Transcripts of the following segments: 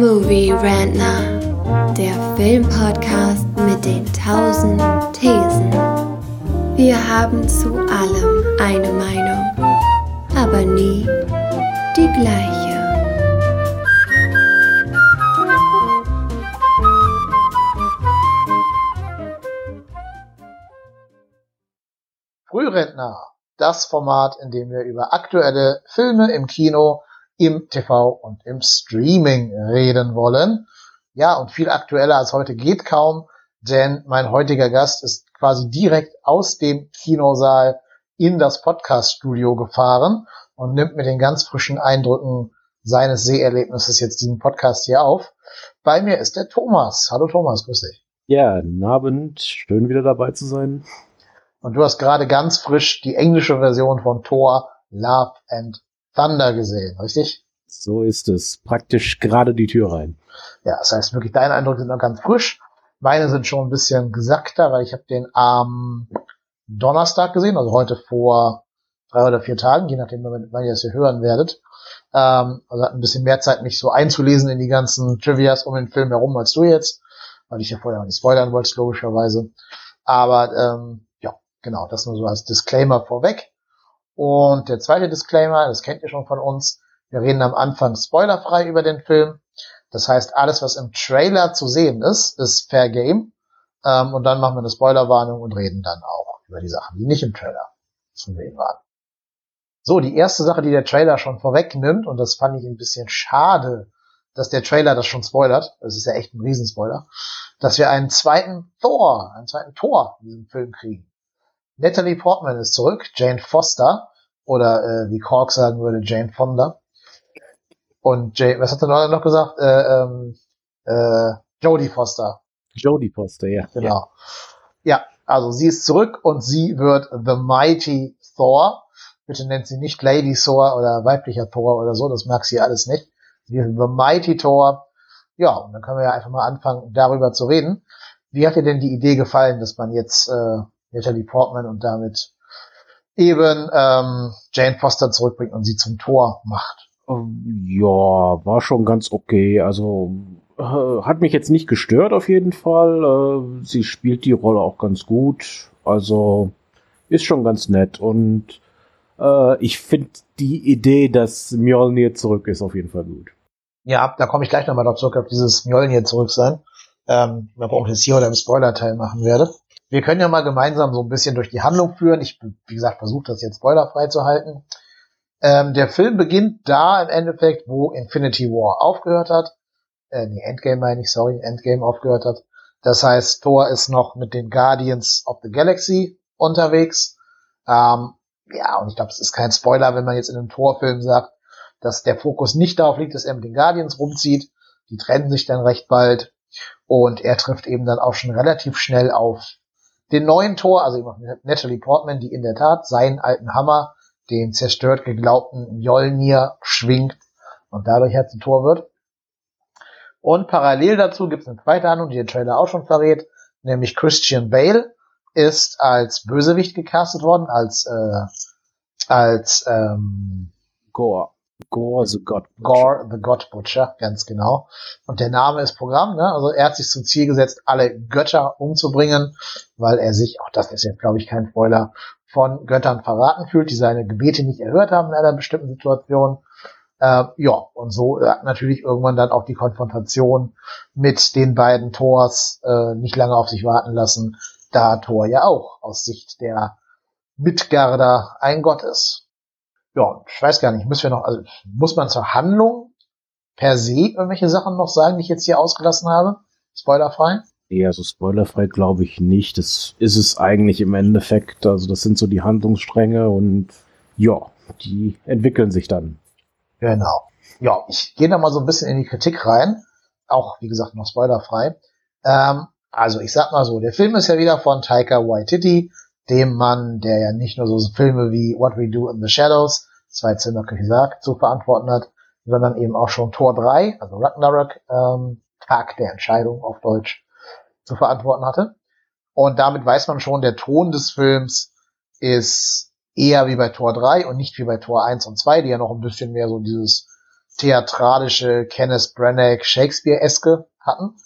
Movie Rantner, der Filmpodcast mit den tausend Thesen. Wir haben zu allem eine Meinung, aber nie die gleiche. Frührentner, das Format, in dem wir über aktuelle Filme im Kino, im TV und im Streaming reden wollen. Ja, und viel aktueller als heute geht kaum, denn mein heutiger Gast ist quasi direkt aus dem Kinosaal in das Podcast-Studio gefahren und nimmt mit den ganz frischen Eindrücken seines Seherlebnisses jetzt diesen Podcast hier auf. Bei mir ist der Thomas. Hallo Thomas, grüß dich. Ja, guten Abend. Schön wieder dabei zu sein. Und du hast gerade ganz frisch die englische Version von Thor Love and Thunder gesehen, richtig? So ist es. Praktisch gerade die Tür rein. Ja, das heißt wirklich, deine Eindrücke sind noch ganz frisch. Meine sind schon ein bisschen gesackter, weil ich habe den am Donnerstag gesehen, also heute vor drei oder vier Tagen, je nachdem, wann ihr das hier hören werdet. Ähm, also hat ein bisschen mehr Zeit, mich so einzulesen in die ganzen Trivias um den Film herum als du jetzt, weil ich ja vorher auch nicht spoilern wollte, logischerweise. Aber ähm, ja, genau, das nur so als Disclaimer vorweg. Und der zweite Disclaimer, das kennt ihr schon von uns, wir reden am Anfang spoilerfrei über den Film. Das heißt, alles, was im Trailer zu sehen ist, ist Fair Game. Ähm, und dann machen wir eine Spoilerwarnung und reden dann auch über die Sachen, die nicht im Trailer zu sehen waren. So, die erste Sache, die der Trailer schon vorwegnimmt, und das fand ich ein bisschen schade, dass der Trailer das schon spoilert, das ist ja echt ein Riesenspoiler, dass wir einen zweiten Thor, einen zweiten Tor in diesem Film kriegen. Natalie Portman ist zurück, Jane Foster, oder äh, wie Cork sagen würde, Jane Fonda. Und Jane, was hat er noch gesagt? Äh, ähm, äh, Jodie Foster. Jodie Foster, ja. Genau. Ja. ja, also sie ist zurück und sie wird The Mighty Thor. Bitte nennt sie nicht Lady Thor oder weiblicher Thor oder so, das mag sie alles nicht. Sie ist The Mighty Thor. Ja, und dann können wir ja einfach mal anfangen, darüber zu reden. Wie hat dir denn die Idee gefallen, dass man jetzt äh, Natalie Portman und damit eben ähm, Jane Foster zurückbringt und sie zum Tor macht? Ja, war schon ganz okay. Also äh, hat mich jetzt nicht gestört auf jeden Fall. Äh, sie spielt die Rolle auch ganz gut. Also ist schon ganz nett. Und äh, ich finde die Idee, dass Mjolnir zurück ist, auf jeden Fall gut. Ja, da komme ich gleich nochmal drauf zurück, auf dieses Mjolnir zurück sein. Ähm, warum ich das hier oder im Spoiler-Teil machen werde. Wir können ja mal gemeinsam so ein bisschen durch die Handlung führen. Ich, wie gesagt, versuche das jetzt spoilerfrei zu halten. Ähm, der Film beginnt da im Endeffekt, wo Infinity War aufgehört hat. Äh, nee, Endgame meine ich, sorry, Endgame aufgehört hat. Das heißt, Thor ist noch mit den Guardians of the Galaxy unterwegs. Ähm, ja, und ich glaube, es ist kein Spoiler, wenn man jetzt in einem Thor-Film sagt, dass der Fokus nicht darauf liegt, dass er mit den Guardians rumzieht. Die trennen sich dann recht bald. Und er trifft eben dann auch schon relativ schnell auf den neuen Tor, also Natalie Portman, die in der Tat seinen alten Hammer, den zerstört geglaubten Mjolnir, schwingt und dadurch zum Tor wird. Und parallel dazu gibt es eine zweite Handlung, die der Trailer auch schon verrät, nämlich Christian Bale ist als Bösewicht gecastet worden, als äh, als ähm, Gore. Gore the God Butcher. Gore the God Butcher, ganz genau. Und der Name ist Programm, ne? Also er hat sich zum Ziel gesetzt, alle Götter umzubringen, weil er sich, auch das ist jetzt glaube ich kein Spoiler, von Göttern verraten fühlt, die seine Gebete nicht erhört haben in einer bestimmten Situation. Äh, ja, und so hat natürlich irgendwann dann auch die Konfrontation mit den beiden Tors äh, nicht lange auf sich warten lassen, da Thor ja auch aus Sicht der Midgarder ein Gott ist ja, ich weiß gar nicht, müssen wir noch, also muss man zur Handlung per se irgendwelche Sachen noch sagen, die ich jetzt hier ausgelassen habe? Spoilerfrei? Ja, so spoilerfrei glaube ich nicht. Das ist es eigentlich im Endeffekt. Also das sind so die Handlungsstränge und ja, die entwickeln sich dann. Genau. Ja, ich gehe da mal so ein bisschen in die Kritik rein. Auch, wie gesagt, noch spoilerfrei. Ähm, also ich sag mal so, der Film ist ja wieder von Taika Waititi, dem Mann, der ja nicht nur so Filme wie What We Do in the Shadows, zwei Zimmer gesagt, zu verantworten hat, sondern eben auch schon Tor 3, also Ragnarok, ähm, Tag der Entscheidung auf Deutsch, zu verantworten hatte. Und damit weiß man schon, der Ton des Films ist eher wie bei Tor 3 und nicht wie bei Tor 1 und 2, die ja noch ein bisschen mehr so dieses theatralische Kenneth Branagh Shakespeare-eske hatten.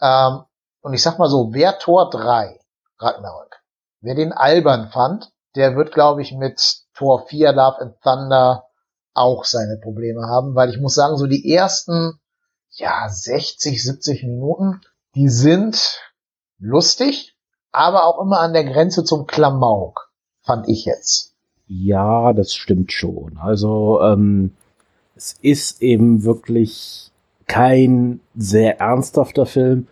Ähm, und ich sag mal so, wer Tor 3, Ragnarök, wer den albern fand, der wird, glaube ich, mit Tor 4 Love and Thunder auch seine Probleme haben, weil ich muss sagen, so die ersten, ja, 60, 70 Minuten, die sind lustig, aber auch immer an der Grenze zum Klamauk, fand ich jetzt. Ja, das stimmt schon. Also ähm, es ist eben wirklich kein sehr ernsthafter Film,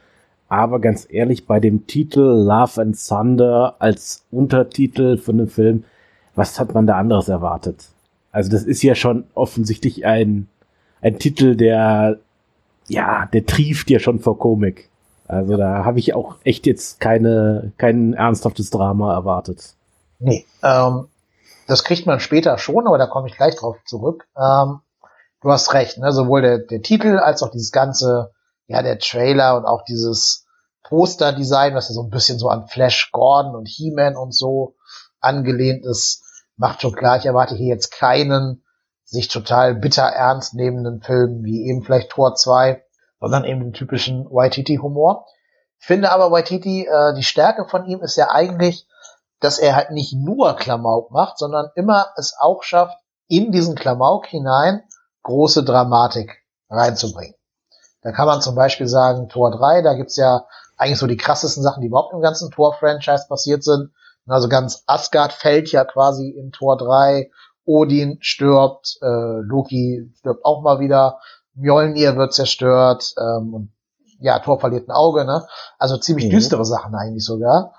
aber ganz ehrlich, bei dem Titel Love and Thunder als Untertitel von dem Film, was hat man da anderes erwartet? Also das ist ja schon offensichtlich ein, ein Titel, der, ja, der trieft ja schon vor Komik. Also da habe ich auch echt jetzt keine, kein ernsthaftes Drama erwartet. Nee, ähm, das kriegt man später schon, aber da komme ich gleich drauf zurück. Ähm, du hast recht, ne? sowohl der, der Titel als auch dieses ganze, ja, der Trailer und auch dieses Poster-Design, was ja so ein bisschen so an Flash Gordon und He-Man und so angelehnt ist, macht schon klar, ich erwarte hier jetzt keinen sich total bitter ernst nehmenden Film wie eben vielleicht Tor 2, sondern eben den typischen Waititi-Humor. Finde aber Waititi, äh, die Stärke von ihm ist ja eigentlich, dass er halt nicht nur Klamauk macht, sondern immer es auch schafft, in diesen Klamauk hinein große Dramatik reinzubringen. Da kann man zum Beispiel sagen, Tor 3, da gibt's ja eigentlich so die krassesten Sachen, die überhaupt im ganzen Tor-Franchise passiert sind. Also ganz Asgard fällt ja quasi in Tor 3, Odin stirbt, äh, Loki stirbt auch mal wieder, Mjolnir wird zerstört ähm, und ja, Thor verliert ein Auge, ne? Also ziemlich mhm. düstere Sachen eigentlich sogar.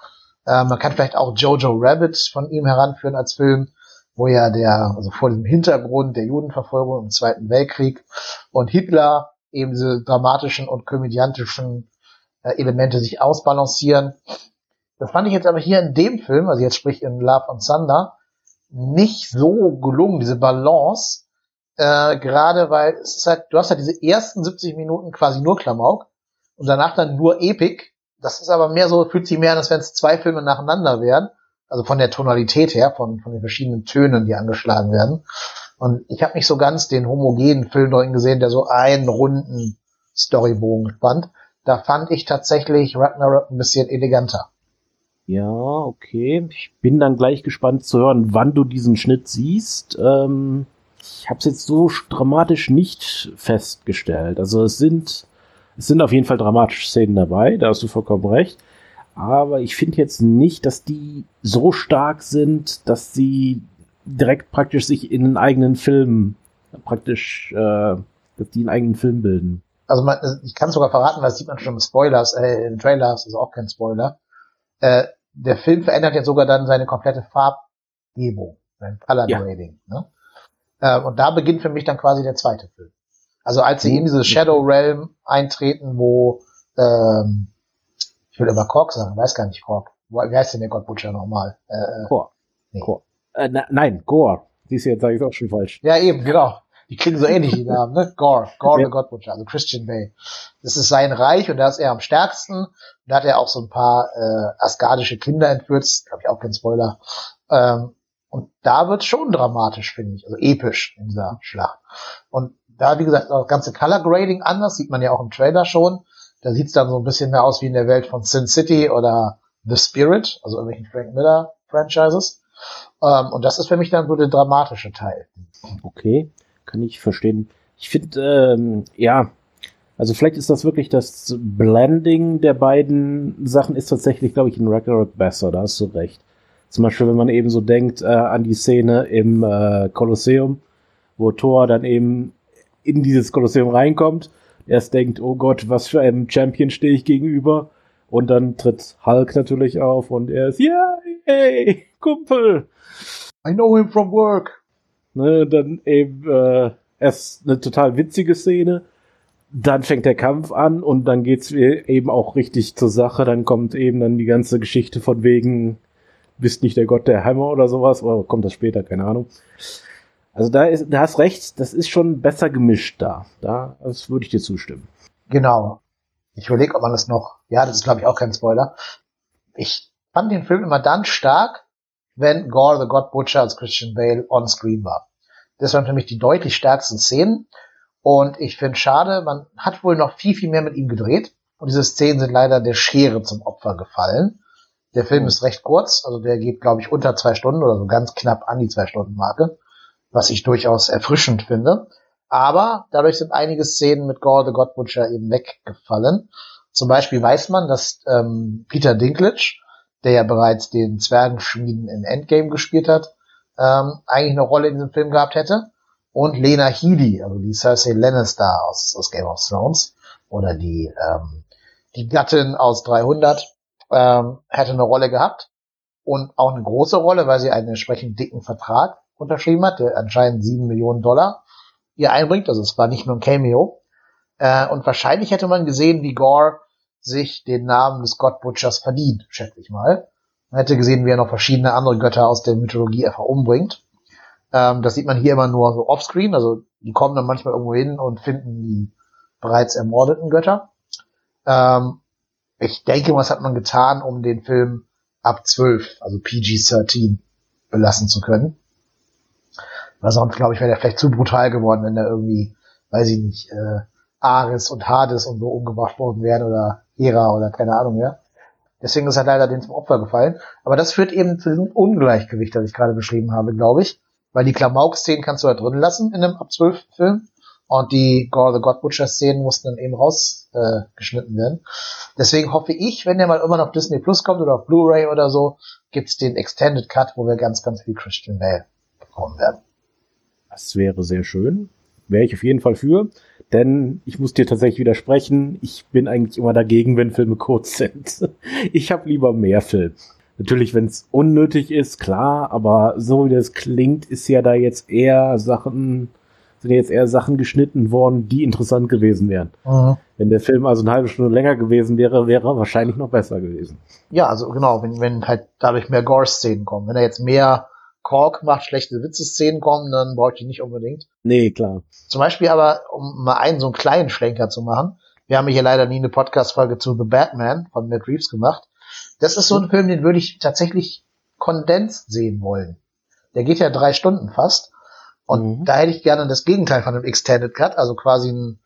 Äh, man kann vielleicht auch Jojo Rabbit von ihm heranführen als Film, wo ja der, also vor dem Hintergrund der Judenverfolgung im Zweiten Weltkrieg und Hitler eben diese dramatischen und komödiantischen äh, Elemente sich ausbalancieren. Das fand ich jetzt aber hier in dem Film, also jetzt sprich in Love and Thunder, nicht so gelungen, diese Balance, äh, gerade weil es ist halt, du hast halt diese ersten 70 Minuten quasi nur Klamauk und danach dann nur Epic. Das ist aber mehr so, fühlt sich mehr an, als wenn es zwei Filme nacheinander wären. Also von der Tonalität her, von, von den verschiedenen Tönen, die angeschlagen werden. Und ich habe nicht so ganz den homogenen Film drin gesehen, der so einen runden Storybogen spannt. Da fand ich tatsächlich Ragnarok ein bisschen eleganter. Ja, okay. Ich bin dann gleich gespannt zu hören, wann du diesen Schnitt siehst. Ähm, ich habe es jetzt so dramatisch nicht festgestellt. Also es sind, es sind auf jeden Fall dramatische Szenen dabei, da hast du vollkommen recht. Aber ich finde jetzt nicht, dass die so stark sind, dass sie direkt praktisch sich in einen eigenen Film praktisch, äh, dass die einen eigenen Film bilden. Also man, ich kann sogar verraten, weil das sieht man schon im Spoilers, äh, im Trailer, das ist auch kein Spoiler äh, der Film verändert ja sogar dann seine komplette Farbgebung, sein Color Grading. Ja. Ne? Äh, und da beginnt für mich dann quasi der zweite Film. Also als sie in diese Shadow Realm eintreten, wo ähm, ich will immer Kork sagen, weiß gar nicht Kork. Wie heißt denn der God Butcher nochmal? Äh, äh Gore. Nee. Gore. Äh, na, nein, Gore. Siehst du, jetzt sage ich auch schon falsch. Ja, eben, genau. Die klingen so ähnlich, die Namen, ne? Gore, Gore ja. the God Butcher, also Christian Bay. Das ist sein Reich und da ist er am stärksten. Da hat er auch so ein paar äh, asgardische Kinder entführt, glaube ich auch kein Spoiler. Ähm, und da wird schon dramatisch, finde ich, also episch in dieser Schlacht. Und da, wie gesagt, das ganze Color Grading anders, sieht man ja auch im Trailer schon. Da sieht's dann so ein bisschen mehr aus wie in der Welt von Sin City oder The Spirit, also irgendwelchen Frank Miller Franchises. Ähm, und das ist für mich dann so der dramatische Teil. Okay kann ich verstehen. Ich finde, ähm, ja, also vielleicht ist das wirklich das Blending der beiden Sachen ist tatsächlich, glaube ich, in Ragnarok besser, da hast du recht. Zum Beispiel, wenn man eben so denkt äh, an die Szene im äh, Kolosseum, wo Thor dann eben in dieses Kolosseum reinkommt, erst denkt, oh Gott, was für einem Champion stehe ich gegenüber. Und dann tritt Hulk natürlich auf und er ist, ja, hey, Kumpel. I know him from work. Ne, dann eben äh, erst eine total witzige Szene, dann fängt der Kampf an und dann geht's eben auch richtig zur Sache. Dann kommt eben dann die ganze Geschichte von wegen, bist nicht der Gott der Hammer oder sowas, oder kommt das später, keine Ahnung. Also da ist, da hast recht, das ist schon besser gemischt da. Da, das würde ich dir zustimmen. Genau. Ich überlege, ob man das noch, ja, das ist glaube ich auch kein Spoiler. Ich fand den Film immer dann stark, wenn Gore the God Butcher als Christian Bale on screen war. Das waren für mich die deutlich stärksten Szenen. Und ich finde schade, man hat wohl noch viel, viel mehr mit ihm gedreht. Und diese Szenen sind leider der Schere zum Opfer gefallen. Der Film ist recht kurz, also der geht, glaube ich, unter zwei Stunden oder so ganz knapp an die zwei Stunden Marke, was ich durchaus erfrischend finde. Aber dadurch sind einige Szenen mit Gore the God Butcher eben weggefallen. Zum Beispiel weiß man, dass ähm, Peter Dinklage, der ja bereits den Zwergenschmieden in Endgame gespielt hat, ähm, eigentlich eine Rolle in diesem Film gehabt hätte. Und Lena Headey, also die Cersei Lannister aus, aus Game of Thrones, oder die, ähm, die Gattin aus 300, ähm, hätte eine Rolle gehabt und auch eine große Rolle, weil sie einen entsprechend dicken Vertrag unterschrieben hat, der anscheinend sieben Millionen Dollar ihr einbringt. Also es war nicht nur ein Cameo. Äh, und wahrscheinlich hätte man gesehen, wie Gore sich den Namen des God Butchers verdient, schätze ich mal. Man hätte gesehen, wie er noch verschiedene andere Götter aus der Mythologie einfach umbringt. Ähm, das sieht man hier immer nur so offscreen, also die kommen dann manchmal irgendwo hin und finden die bereits ermordeten Götter. Ähm, ich denke, was hat man getan, um den Film ab 12, also PG-13, belassen zu können. Weil sonst, glaube ich, wäre der vielleicht zu brutal geworden, wenn da irgendwie, weiß ich nicht, äh, Ares und Hades und so umgebracht worden wären oder Hera oder keine Ahnung mehr. Deswegen ist er leider den zum Opfer gefallen. Aber das führt eben zu diesem Ungleichgewicht, das ich gerade beschrieben habe, glaube ich. Weil die Klamauk-Szenen kannst du da drin lassen in einem ab 12 Film. Und die Gore the God Butcher Szenen mussten dann eben rausgeschnitten äh, werden. Deswegen hoffe ich, wenn der mal immer noch Disney Plus kommt oder auf Blu-ray oder so, gibt's den Extended Cut, wo wir ganz, ganz viel Christian Bale bekommen werden. Das wäre sehr schön. Wäre ich auf jeden Fall für. Denn ich muss dir tatsächlich widersprechen. Ich bin eigentlich immer dagegen, wenn Filme kurz sind. Ich habe lieber mehr Film. Natürlich, wenn es unnötig ist, klar, aber so wie das klingt, ist ja da jetzt eher Sachen sind jetzt eher Sachen geschnitten worden, die interessant gewesen wären. Mhm. Wenn der Film also eine halbe Stunde länger gewesen wäre, wäre er wahrscheinlich noch besser gewesen. Ja, also genau, wenn, wenn halt dadurch mehr Gore-Szenen kommen. Wenn er jetzt mehr Kork macht, schlechte Witze-Szenen kommen, dann brauche ich die nicht unbedingt. Nee, klar. Zum Beispiel aber, um mal einen so einen kleinen Schlenker zu machen, wir haben hier leider nie eine Podcast-Folge zu The Batman von Matt Reeves gemacht. Das ist so ein Film, den würde ich tatsächlich kondensiert sehen wollen. Der geht ja drei Stunden fast. Und mhm. da hätte ich gerne das Gegenteil von einem Extended Cut, also quasi ein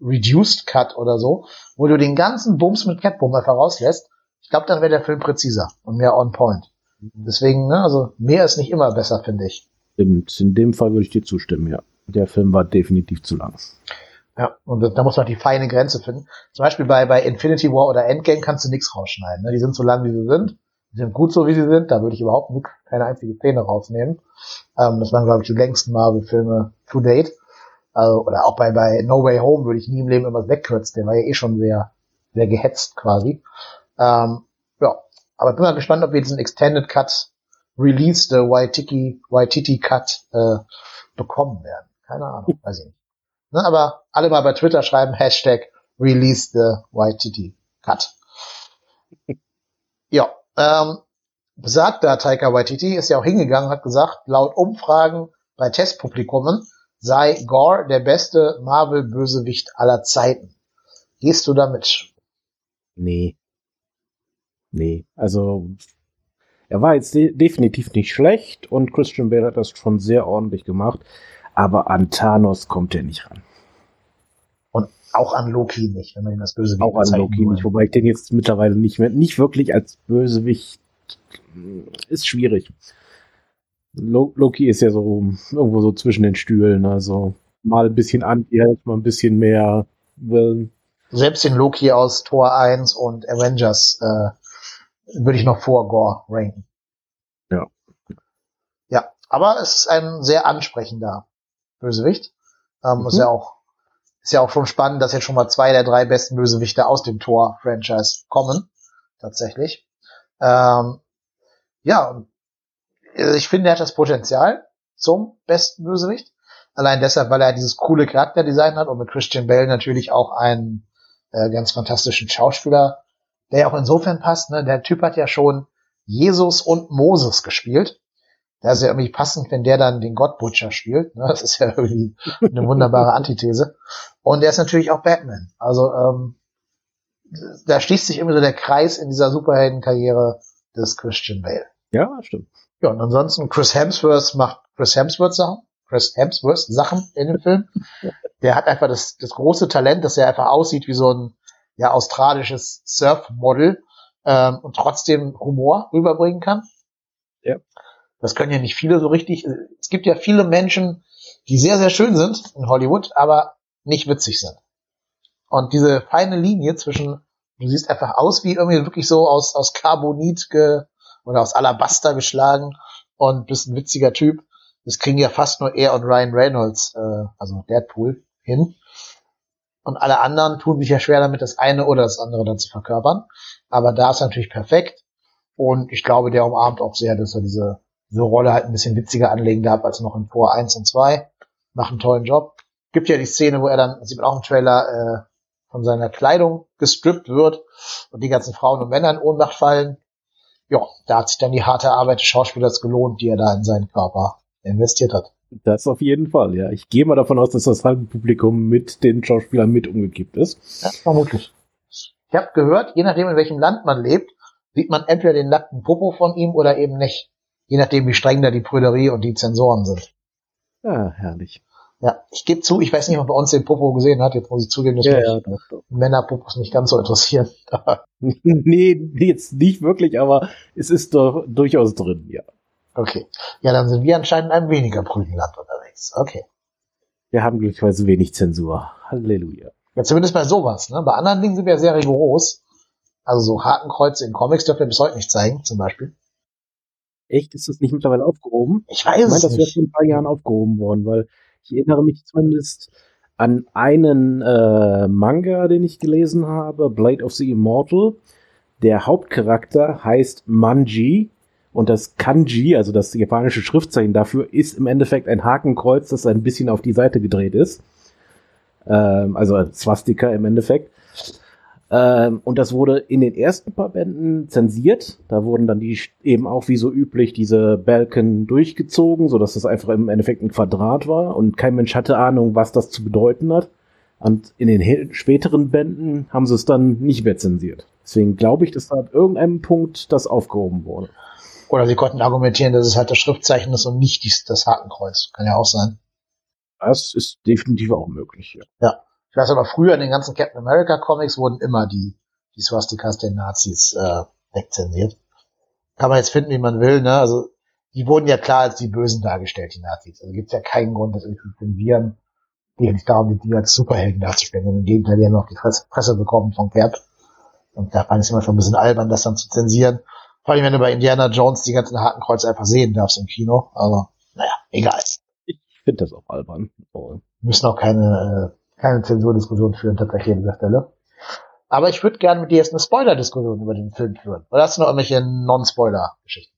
Reduced Cut oder so, wo du den ganzen Bums mit Catboom einfach rauslässt. Ich glaube, dann wäre der Film präziser und mehr on point. Deswegen, ne, also mehr ist nicht immer besser, finde ich. Stimmt, in dem Fall würde ich dir zustimmen, ja. Der Film war definitiv zu lang. Ja, und da muss man die feine Grenze finden. Zum Beispiel bei, bei Infinity War oder Endgame kannst du nichts rausschneiden. Ne? Die sind so lang, wie sie sind. Die sind gut so, wie sie sind. Da würde ich überhaupt nicht, keine einzige Szene rausnehmen. Ähm, das waren, glaube ich, die längsten Marvel-Filme to date. Also, oder auch bei, bei No Way Home würde ich nie im Leben irgendwas wegkürzen. Der war ja eh schon sehr, sehr gehetzt quasi. Ähm, aber bin mal gespannt, ob wir diesen Extended Cut Release the Waititi, Waititi Cut äh, bekommen werden. Keine Ahnung, weiß ich nicht. Ne, aber alle mal bei Twitter schreiben Hashtag Release the Waititi Cut. ja, ähm, besagter Taika Waititi ist ja auch hingegangen, hat gesagt, laut Umfragen bei Testpublikumen sei Gore der beste Marvel-Bösewicht aller Zeiten. Gehst du damit? Nee. Nee, also er war jetzt de definitiv nicht schlecht und Christian Bale hat das schon sehr ordentlich gemacht, aber an Thanos kommt er nicht ran. Und auch an Loki nicht, wenn man ihn als Bösewicht Auch an Loki nicht, wobei ich den jetzt mittlerweile nicht mehr, nicht wirklich als Bösewicht ist schwierig. Loki ist ja so irgendwo so zwischen den Stühlen, also mal ein bisschen anti, mal ein bisschen mehr Willen. Selbst den Loki aus Tor 1 und Avengers äh, würde ich noch vor Gore ranken. Ja. Ja, aber es ist ein sehr ansprechender Bösewicht. Ähm, mhm. Ist ja auch ist ja auch schon spannend, dass jetzt schon mal zwei der drei besten Bösewichte aus dem Tor-Franchise kommen. Tatsächlich. Ähm, ja, äh, ich finde, er hat das Potenzial zum besten Bösewicht. Allein deshalb, weil er dieses coole Charakterdesign hat und mit Christian Bale natürlich auch einen äh, ganz fantastischen Schauspieler, der ja auch insofern passt. Ne? Der Typ hat ja schon Jesus und Moses gespielt. Da ist ja irgendwie passend, wenn der dann den Gott Butcher spielt. Ne? Das ist ja irgendwie eine wunderbare Antithese. Und der ist natürlich auch Batman. Also ähm, da schließt sich immer so der Kreis in dieser Superheldenkarriere des Christian Bale. Ja, stimmt. Ja, und ansonsten Chris Hemsworth macht Chris Hemsworth Sachen. Chris Hemsworth Sachen in dem Film. Der hat einfach das, das große Talent, dass er einfach aussieht wie so ein ja, australisches Surfmodel ähm, und trotzdem Humor rüberbringen kann. Ja. Das können ja nicht viele so richtig. Es gibt ja viele Menschen, die sehr, sehr schön sind in Hollywood, aber nicht witzig sind. Und diese feine Linie zwischen, du siehst einfach aus wie irgendwie wirklich so aus, aus Carbonit ge, oder aus Alabaster geschlagen und bist ein witziger Typ. Das kriegen ja fast nur er und Ryan Reynolds, äh, also Deadpool, hin. Und alle anderen tun sich ja schwer damit, das eine oder das andere dann zu verkörpern. Aber da ist natürlich perfekt. Und ich glaube, der umarmt auch sehr, dass er diese, diese Rolle halt ein bisschen witziger anlegen darf als noch in Tor 1 und 2. Macht einen tollen Job. Gibt ja die Szene, wo er dann, sieht man auch im Trailer, äh, von seiner Kleidung gestrippt wird und die ganzen Frauen und Männer in Ohnmacht fallen. Ja, da hat sich dann die harte Arbeit des Schauspielers gelohnt, die er da in seinen Körper investiert hat. Das auf jeden Fall, ja. Ich gehe mal davon aus, dass das halbe Publikum mit den Schauspielern mit umgekippt ist. Ja, vermutlich. Ich habe gehört, je nachdem, in welchem Land man lebt, sieht man entweder den nackten Popo von ihm oder eben nicht. Je nachdem, wie streng da die Prüderie und die Zensoren sind. Ja, herrlich. Ja, ich gebe zu, ich weiß nicht, ob bei uns den Popo gesehen hat. Jetzt muss ich zugeben, dass Ja, mich ja, doch, doch. Männerpopos nicht ganz so interessieren. nee, jetzt nicht wirklich, aber es ist doch durchaus drin, ja. Okay. Ja, dann sind wir anscheinend in einem weniger prüden Land unterwegs. Okay. Wir haben glücklicherweise wenig Zensur. Halleluja. Ja, zumindest bei sowas. Ne? Bei anderen Dingen sind wir sehr rigoros. Also so Hakenkreuze in Comics dürfen wir bis heute nicht zeigen, zum Beispiel. Echt? Ist das nicht mittlerweile aufgehoben? Ich Ich weiß meine, es das wäre nicht. vor ein paar Jahren aufgehoben worden, weil ich erinnere mich zumindest an einen äh, Manga, den ich gelesen habe, Blade of the Immortal. Der Hauptcharakter heißt Manji und das Kanji, also das japanische Schriftzeichen dafür, ist im Endeffekt ein Hakenkreuz, das ein bisschen auf die Seite gedreht ist. Ähm, also ein Swastika im Endeffekt. Ähm, und das wurde in den ersten paar Bänden zensiert. Da wurden dann die eben auch wie so üblich diese Balken durchgezogen, so dass das einfach im Endeffekt ein Quadrat war und kein Mensch hatte Ahnung, was das zu bedeuten hat. Und in den späteren Bänden haben sie es dann nicht mehr zensiert. Deswegen glaube ich, dass da ab irgendeinem Punkt das aufgehoben wurde. Oder sie konnten argumentieren, dass es halt das Schriftzeichen ist und nicht dies, das Hakenkreuz. Kann ja auch sein. Das ist definitiv auch möglich. Ja. Ja. Ich weiß aber, früher in den ganzen Captain America Comics wurden immer die, die Swastikas der Nazis äh, wegzensiert. Kann man jetzt finden, wie man will, ne? Also, die wurden ja klar als die Bösen dargestellt, die Nazis. Also gibt's ja keinen Grund, dass irgendwie den Viren geht nicht darum, die als Superhelden darzustellen, im Gegenteil, die haben noch die Fresse, Presse bekommen vom Cap. Und da fand ich es immer schon ein bisschen albern, das dann zu zensieren. Vor allem, wenn du bei Indiana Jones die ganzen Hakenkreuze einfach sehen darfst im Kino. Also, naja, egal. Ich finde das auch albern. Oh. Wir müssen auch keine, äh, keine Zensurdiskussion führen, tatsächlich an dieser Stelle. Aber ich würde gerne mit dir jetzt eine Spoiler-Diskussion über den Film führen. Oder hast du noch irgendwelche Non-Spoiler-Geschichten?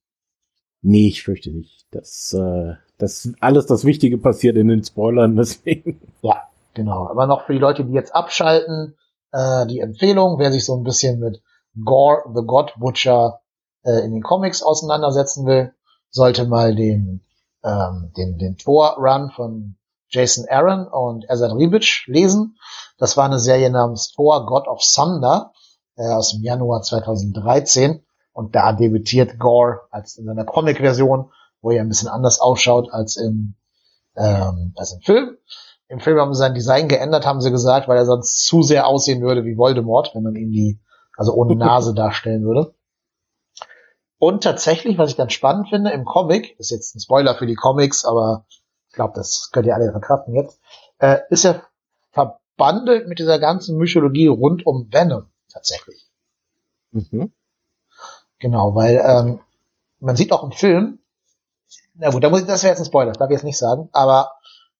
Nee, ich fürchte nicht. Das, äh, das alles das Wichtige passiert in den Spoilern, deswegen. Ja, genau. Aber noch für die Leute, die jetzt abschalten, äh, die Empfehlung, wer sich so ein bisschen mit Gore the God Butcher äh, in den Comics auseinandersetzen will, sollte mal den, ähm, den, den Thor-Run von Jason Aaron und Azad Ribic lesen. Das war eine Serie namens Thor God of Thunder äh, aus dem Januar 2013. Und da debütiert Gore als in seiner Comic-Version, wo er ein bisschen anders ausschaut als im, ähm, als im Film. Im Film haben sie sein Design geändert, haben sie gesagt, weil er sonst zu sehr aussehen würde wie Voldemort, wenn man ihn die, also ohne Nase darstellen würde. Und tatsächlich, was ich ganz spannend finde, im Comic, ist jetzt ein Spoiler für die Comics, aber ich glaube, das könnt ihr alle verkraften jetzt, äh, ist er verbandelt mit dieser ganzen Mythologie rund um Venom tatsächlich. Mhm. Genau, weil ähm, man sieht auch im Film, na gut, da muss ich, das wäre jetzt ein Spoiler, das darf ich jetzt nicht sagen, aber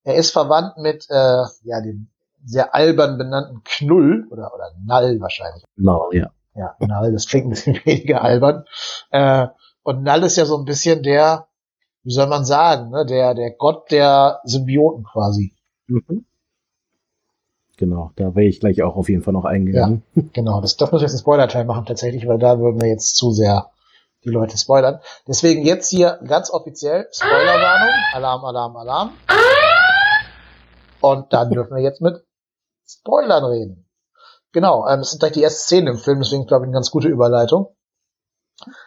er ist verwandt mit äh, ja dem sehr albern benannten Knull oder oder Null wahrscheinlich. Genau, ja. Ja, Null, das klingt ein bisschen weniger albern. Äh, und Null ist ja so ein bisschen der, wie soll man sagen, ne, der der Gott der Symbioten quasi. Mhm. Genau, da wäre ich gleich auch auf jeden Fall noch eingegangen. Genau, das, das muss ich jetzt einen Spoiler-Teil machen tatsächlich, weil da würden wir jetzt zu sehr die Leute spoilern. Deswegen jetzt hier ganz offiziell Spoilerwarnung, Alarm, Alarm, Alarm. Und dann dürfen wir jetzt mit Spoilern reden. Genau, ähm, das sind gleich die erste Szene im Film, deswegen glaube ich eine ganz gute Überleitung.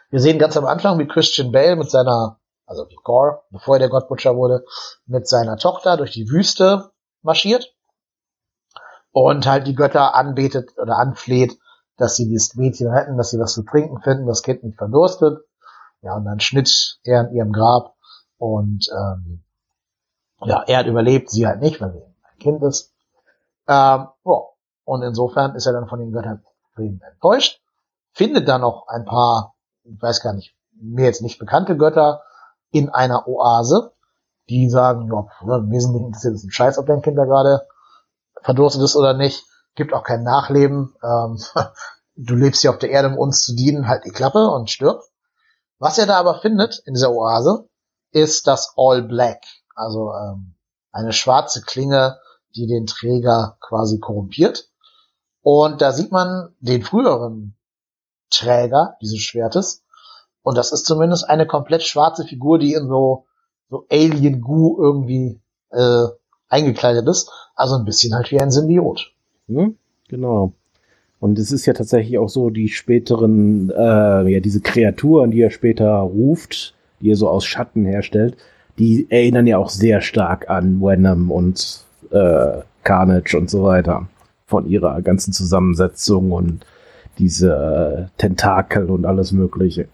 Wir sehen ganz am Anfang, wie Christian Bale mit seiner also wie Gore, bevor er der Gottbutcher wurde, mit seiner Tochter durch die Wüste marschiert und halt die Götter anbetet oder anfleht, dass sie dieses Mädchen retten, dass sie was zu trinken finden, das Kind nicht verdurstet. Ja, und dann schnitt er in ihrem Grab und ähm, ja, er hat überlebt, sie halt nicht, weil sie ein Kind ist. Ähm, ja. Und insofern ist er dann von den Göttern enttäuscht, findet dann noch ein paar, ich weiß gar nicht, mir jetzt nicht bekannte Götter in einer Oase, die sagen, ja, im Wesentlichen interessiert es ein Scheiß, ob dein Kind da gerade verdurstet ist oder nicht. Gibt auch kein Nachleben. Ähm, du lebst hier auf der Erde, um uns zu dienen, halt die Klappe und stirb. Was er da aber findet in dieser Oase, ist das All Black. Also ähm, eine schwarze Klinge, die den Träger quasi korrumpiert. Und da sieht man den früheren Träger dieses Schwertes. Und das ist zumindest eine komplett schwarze Figur, die in so, so Alien Goo irgendwie äh, eingekleidet ist. Also ein bisschen halt wie ein Symbiot. Hm, genau. Und es ist ja tatsächlich auch so, die späteren, äh, ja, diese Kreaturen, die er später ruft, die er so aus Schatten herstellt, die erinnern ja auch sehr stark an Venom und äh, Carnage und so weiter. Von ihrer ganzen Zusammensetzung und diese Tentakel und alles Mögliche.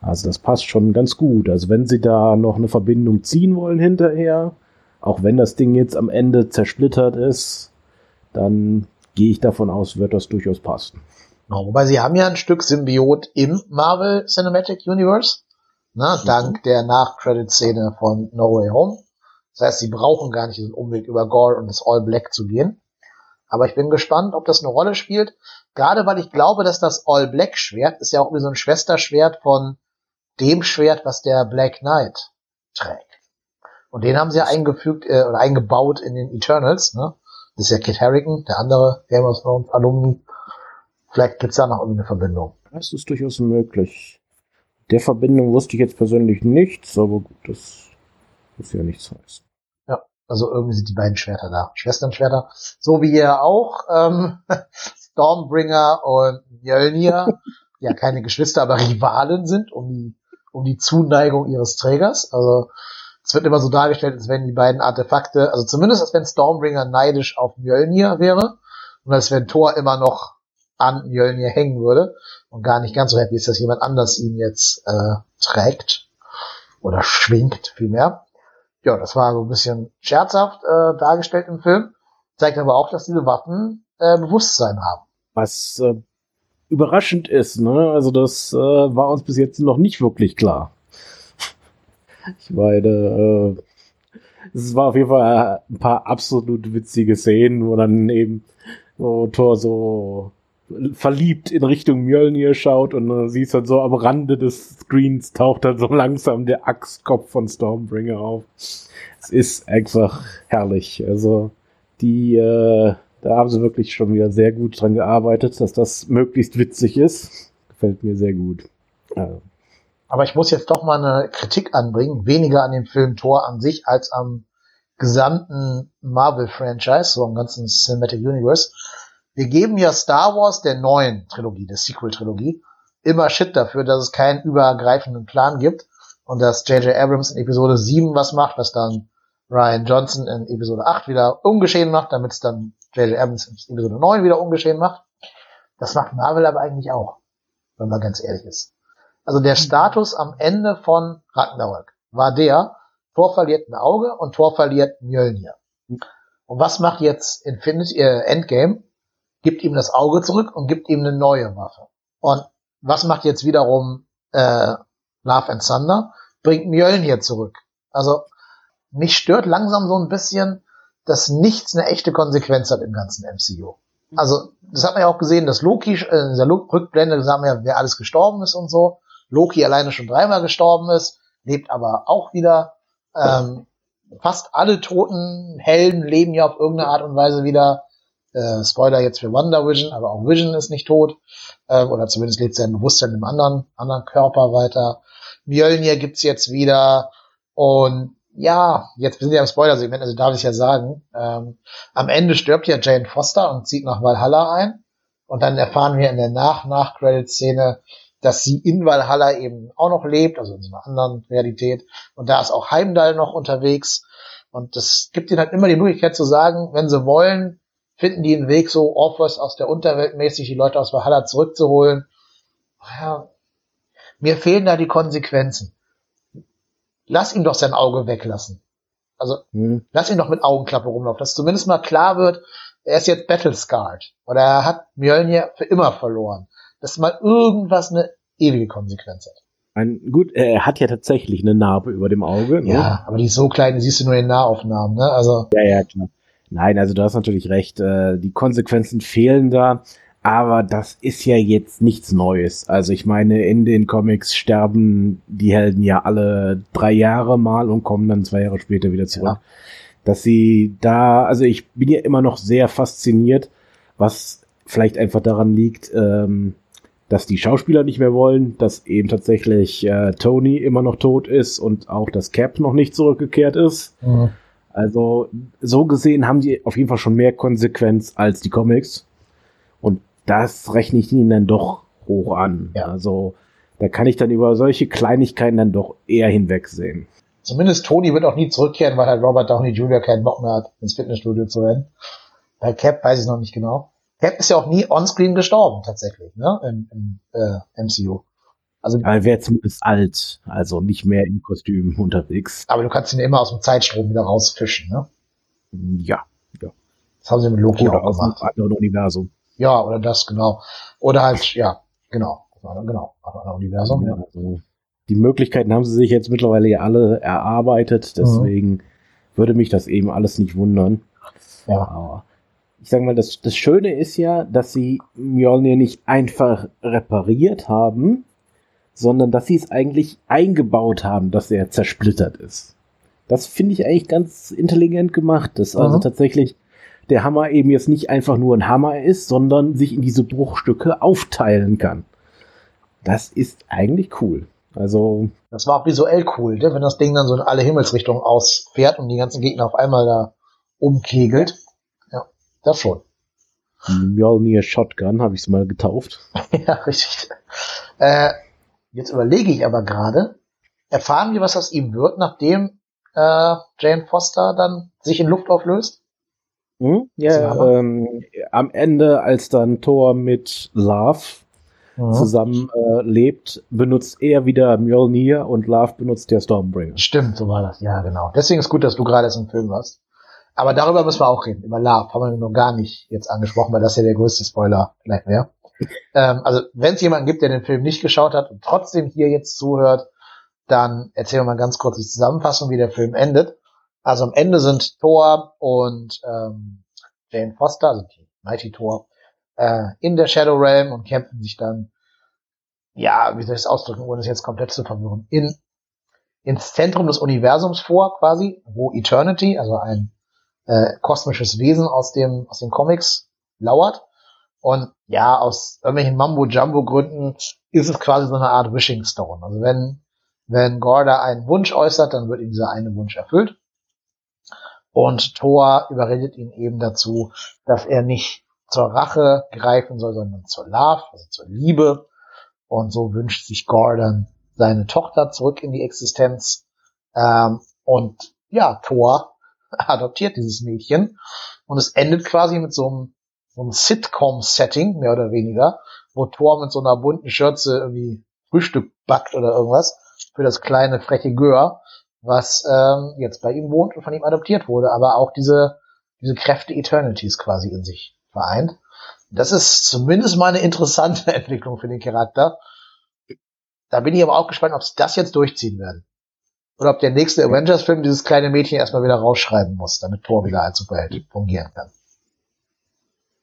Also das passt schon ganz gut. Also wenn sie da noch eine Verbindung ziehen wollen hinterher, auch wenn das Ding jetzt am Ende zersplittert ist, dann gehe ich davon aus, wird das durchaus passen. Wobei sie haben ja ein Stück Symbiot im Marvel Cinematic Universe, ne, mhm. dank der Nach-Credit-Szene von No Way Home. Das heißt, sie brauchen gar nicht diesen Umweg über Gore und das All Black zu gehen. Aber ich bin gespannt, ob das eine Rolle spielt. Gerade weil ich glaube, dass das All Black Schwert ist ja auch wie so ein Schwesterschwert von dem Schwert, was der Black Knight trägt. Und den haben sie ja eingefügt äh, oder eingebaut in den Eternals, ne? Das ist ja Kit Harrington, der andere Game of Thrones Alumni. Vielleicht gibt's da noch irgendeine Verbindung. Das ist durchaus möglich. Der Verbindung wusste ich jetzt persönlich nichts, aber gut, das muss ja nichts heißen. Also irgendwie sind die beiden Schwerter da. Schwesternschwerter. So wie ihr auch ähm, Stormbringer und Mjölnir ja keine Geschwister, aber Rivalen sind um die, um die Zuneigung ihres Trägers. Also es wird immer so dargestellt, als wenn die beiden Artefakte, also zumindest als wenn Stormbringer neidisch auf Mjölnir wäre und als wenn Thor immer noch an Mjölnir hängen würde und gar nicht ganz so happy ist, dass jemand anders ihn jetzt äh, trägt oder schwingt vielmehr. Ja, das war so ein bisschen scherzhaft äh, dargestellt im Film, zeigt aber auch, dass diese Waffen äh, Bewusstsein haben. Was äh, überraschend ist, ne? Also das äh, war uns bis jetzt noch nicht wirklich klar. Ich meine, äh, es war auf jeden Fall ein paar absolut witzige Szenen, wo dann eben wo Thor so verliebt in Richtung Mjölnir schaut und dann siehst dann so am Rande des Screens taucht dann so langsam der Axtkopf von Stormbringer auf. Es ist einfach herrlich. Also die, äh, da haben sie wirklich schon wieder sehr gut dran gearbeitet, dass das möglichst witzig ist. Gefällt mir sehr gut. Also. Aber ich muss jetzt doch mal eine Kritik anbringen, weniger an dem Film Thor an sich als am gesamten Marvel-Franchise, so am ganzen Cinematic Universe. Wir geben ja Star Wars der neuen Trilogie, der Sequel-Trilogie, immer Shit dafür, dass es keinen übergreifenden Plan gibt und dass J.J. Abrams in Episode 7 was macht, was dann Ryan Johnson in Episode 8 wieder ungeschehen macht, damit es dann J.J. Abrams in Episode 9 wieder ungeschehen macht. Das macht Marvel aber eigentlich auch, wenn man ganz ehrlich ist. Also der Status am Ende von Ragnarök war der, Thor verliert ein Auge und Thor verliert Mjölnir. Und was macht jetzt Infinity äh, Endgame? Gibt ihm das Auge zurück und gibt ihm eine neue Waffe. Und was macht jetzt wiederum äh, Love and Thunder? Bringt Mjölnir zurück. Also mich stört langsam so ein bisschen, dass nichts eine echte Konsequenz hat im ganzen MCU. Also das hat man ja auch gesehen, dass Loki äh, in dieser Rückblende gesagt haben, ja, wer alles gestorben ist und so. Loki alleine schon dreimal gestorben ist, lebt aber auch wieder. Ähm, fast alle toten Helden leben ja auf irgendeine Art und Weise wieder. Äh, Spoiler jetzt für Wonder Vision, aber auch Vision ist nicht tot. Äh, oder zumindest lebt sein Bewusstsein im anderen, anderen Körper weiter. Mjölnir gibt's jetzt wieder. Und ja, jetzt sind wir im Spoiler-Segment, also darf ich ja sagen. Ähm, am Ende stirbt ja Jane Foster und zieht nach Valhalla ein. Und dann erfahren wir in der Nach-Nach-Credit-Szene, dass sie in Valhalla eben auch noch lebt, also in einer anderen Realität. Und da ist auch Heimdall noch unterwegs. Und das gibt ihnen halt immer die Möglichkeit zu sagen, wenn sie wollen, finden die einen Weg, so Orphos aus der Unterwelt mäßig die Leute aus Valhalla zurückzuholen. Ja, mir fehlen da die Konsequenzen. Lass ihn doch sein Auge weglassen. Also, hm. lass ihn doch mit Augenklappe rumlaufen, dass zumindest mal klar wird, er ist jetzt battle scarred. Oder er hat Mjölnir für immer verloren. Dass mal irgendwas eine ewige Konsequenz hat. Ein, gut, er hat ja tatsächlich eine Narbe über dem Auge. Ne? Ja, aber die ist so klein, die siehst du nur in Nahaufnahmen, ne? Also. Ja, ja, klar. Nein, also du hast natürlich recht, äh, die Konsequenzen fehlen da, aber das ist ja jetzt nichts Neues. Also ich meine, in den Comics sterben die Helden ja alle drei Jahre mal und kommen dann zwei Jahre später wieder zurück. Ja. Dass sie da, also ich bin ja immer noch sehr fasziniert, was vielleicht einfach daran liegt, ähm, dass die Schauspieler nicht mehr wollen, dass eben tatsächlich äh, Tony immer noch tot ist und auch das Cap noch nicht zurückgekehrt ist. Mhm. Also so gesehen haben sie auf jeden Fall schon mehr Konsequenz als die Comics. Und das rechne ich ihnen dann doch hoch an. Ja. Also da kann ich dann über solche Kleinigkeiten dann doch eher hinwegsehen. Zumindest Tony wird auch nie zurückkehren, weil halt Robert Downey Jr. keinen Bock mehr hat, ins Fitnessstudio zu rennen. Bei Cap weiß ich noch nicht genau. Cap ist ja auch nie onscreen gestorben, tatsächlich, ne, im, im äh, MCU. Also, er wäre zumindest alt, also nicht mehr im Kostüm unterwegs. Aber du kannst ihn immer aus dem Zeitstrom wieder rausfischen, ne? Ja, ja. Das haben sie mit Loki oder auch aus gemacht. einem anderen Universum. Ja, oder das, genau. Oder halt, ja, genau. Genau, aus einem Universum, ja. Also, die Möglichkeiten haben sie sich jetzt mittlerweile ja alle erarbeitet, deswegen mhm. würde mich das eben alles nicht wundern. Ja. Aber ich sage mal, das, das Schöne ist ja, dass sie Mjolnir nicht einfach repariert haben, sondern dass sie es eigentlich eingebaut haben, dass er zersplittert ist. Das finde ich eigentlich ganz intelligent gemacht, dass also mhm. also tatsächlich der Hammer eben jetzt nicht einfach nur ein Hammer ist, sondern sich in diese Bruchstücke aufteilen kann. Das ist eigentlich cool. Also. Das war auch visuell cool, ne? wenn das Ding dann so in alle Himmelsrichtungen ausfährt und die ganzen Gegner auf einmal da umkegelt. Ja, das schon. Mjolnir Shotgun habe ich es mal getauft. ja, richtig. Äh, Jetzt überlege ich aber gerade, erfahren wir, was aus ihm wird, nachdem äh, Jane Foster dann sich in Luft auflöst? Hm? Ja, ähm, am Ende, als dann Thor mit Love mhm. zusammen äh, lebt, benutzt er wieder Mjolnir und Love benutzt der Stormbringer. Stimmt, so war das, ja, genau. Deswegen ist gut, dass du gerade erst im Film warst. Aber darüber müssen wir auch reden. Über Love haben wir noch gar nicht jetzt angesprochen, weil das ja der größte Spoiler vielleicht wäre ähm, also wenn es jemanden gibt, der den Film nicht geschaut hat und trotzdem hier jetzt zuhört, dann erzählen wir mal ganz kurz die Zusammenfassung, wie der Film endet. Also am Ende sind Thor und ähm, Jane Foster, also die Mighty Thor, äh, in der Shadow Realm und kämpfen sich dann, ja, wie soll ich es ausdrücken, ohne es jetzt komplett zu verwirren, in, ins Zentrum des Universums vor, quasi, wo Eternity, also ein äh, kosmisches Wesen aus dem aus den Comics lauert. Und ja, aus irgendwelchen Mambo-Jumbo-Gründen ist es quasi so eine Art Wishing Stone. Also wenn, wenn Gorda einen Wunsch äußert, dann wird ihm dieser eine Wunsch erfüllt. Und Thor überredet ihn eben dazu, dass er nicht zur Rache greifen soll, sondern zur Love, also zur Liebe. Und so wünscht sich Gordon seine Tochter zurück in die Existenz. Ähm, und ja, Thor adoptiert dieses Mädchen. Und es endet quasi mit so einem so ein Sitcom-Setting, mehr oder weniger, wo Thor mit so einer bunten Schürze irgendwie Frühstück backt oder irgendwas für das kleine freche Gör, was ähm, jetzt bei ihm wohnt und von ihm adoptiert wurde, aber auch diese, diese Kräfte Eternities quasi in sich vereint. Das ist zumindest mal eine interessante Entwicklung für den Charakter. Da bin ich aber auch gespannt, ob sie das jetzt durchziehen werden. Oder ob der nächste Avengers-Film dieses kleine Mädchen erstmal wieder rausschreiben muss, damit Thor wieder als Superheld fungieren kann.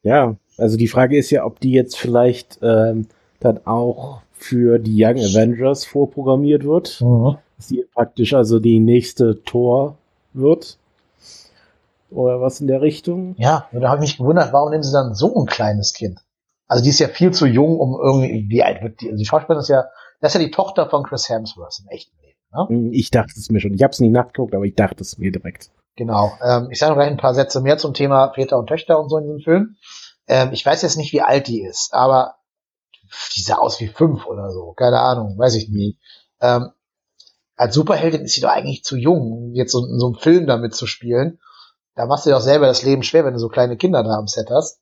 Ja, also die Frage ist ja, ob die jetzt vielleicht ähm, dann auch für die Young Avengers vorprogrammiert wird. Mhm. Dass die praktisch also die nächste Tor wird. Oder was in der Richtung. Ja, da habe ich mich gewundert, warum nehmen sie dann so ein kleines Kind? Also die ist ja viel zu jung, um irgendwie, wie alt wird die? Also die Schauspielerin ist ja, das ist ja die Tochter von Chris Hemsworth im echten Leben. Ne? Ich dachte es mir schon. Ich habe es nie nachgeguckt, aber ich dachte es mir direkt. Genau. Ähm, ich sage noch gleich ein paar Sätze mehr zum Thema Väter und Töchter und so in diesem Film. Ähm, ich weiß jetzt nicht, wie alt die ist, aber die sah aus wie fünf oder so, keine Ahnung, weiß ich nie. Ähm, als Superheldin ist sie doch eigentlich zu jung, jetzt so in so einem Film damit zu spielen. Da machst du dir doch selber das Leben schwer, wenn du so kleine Kinder da am Set hast.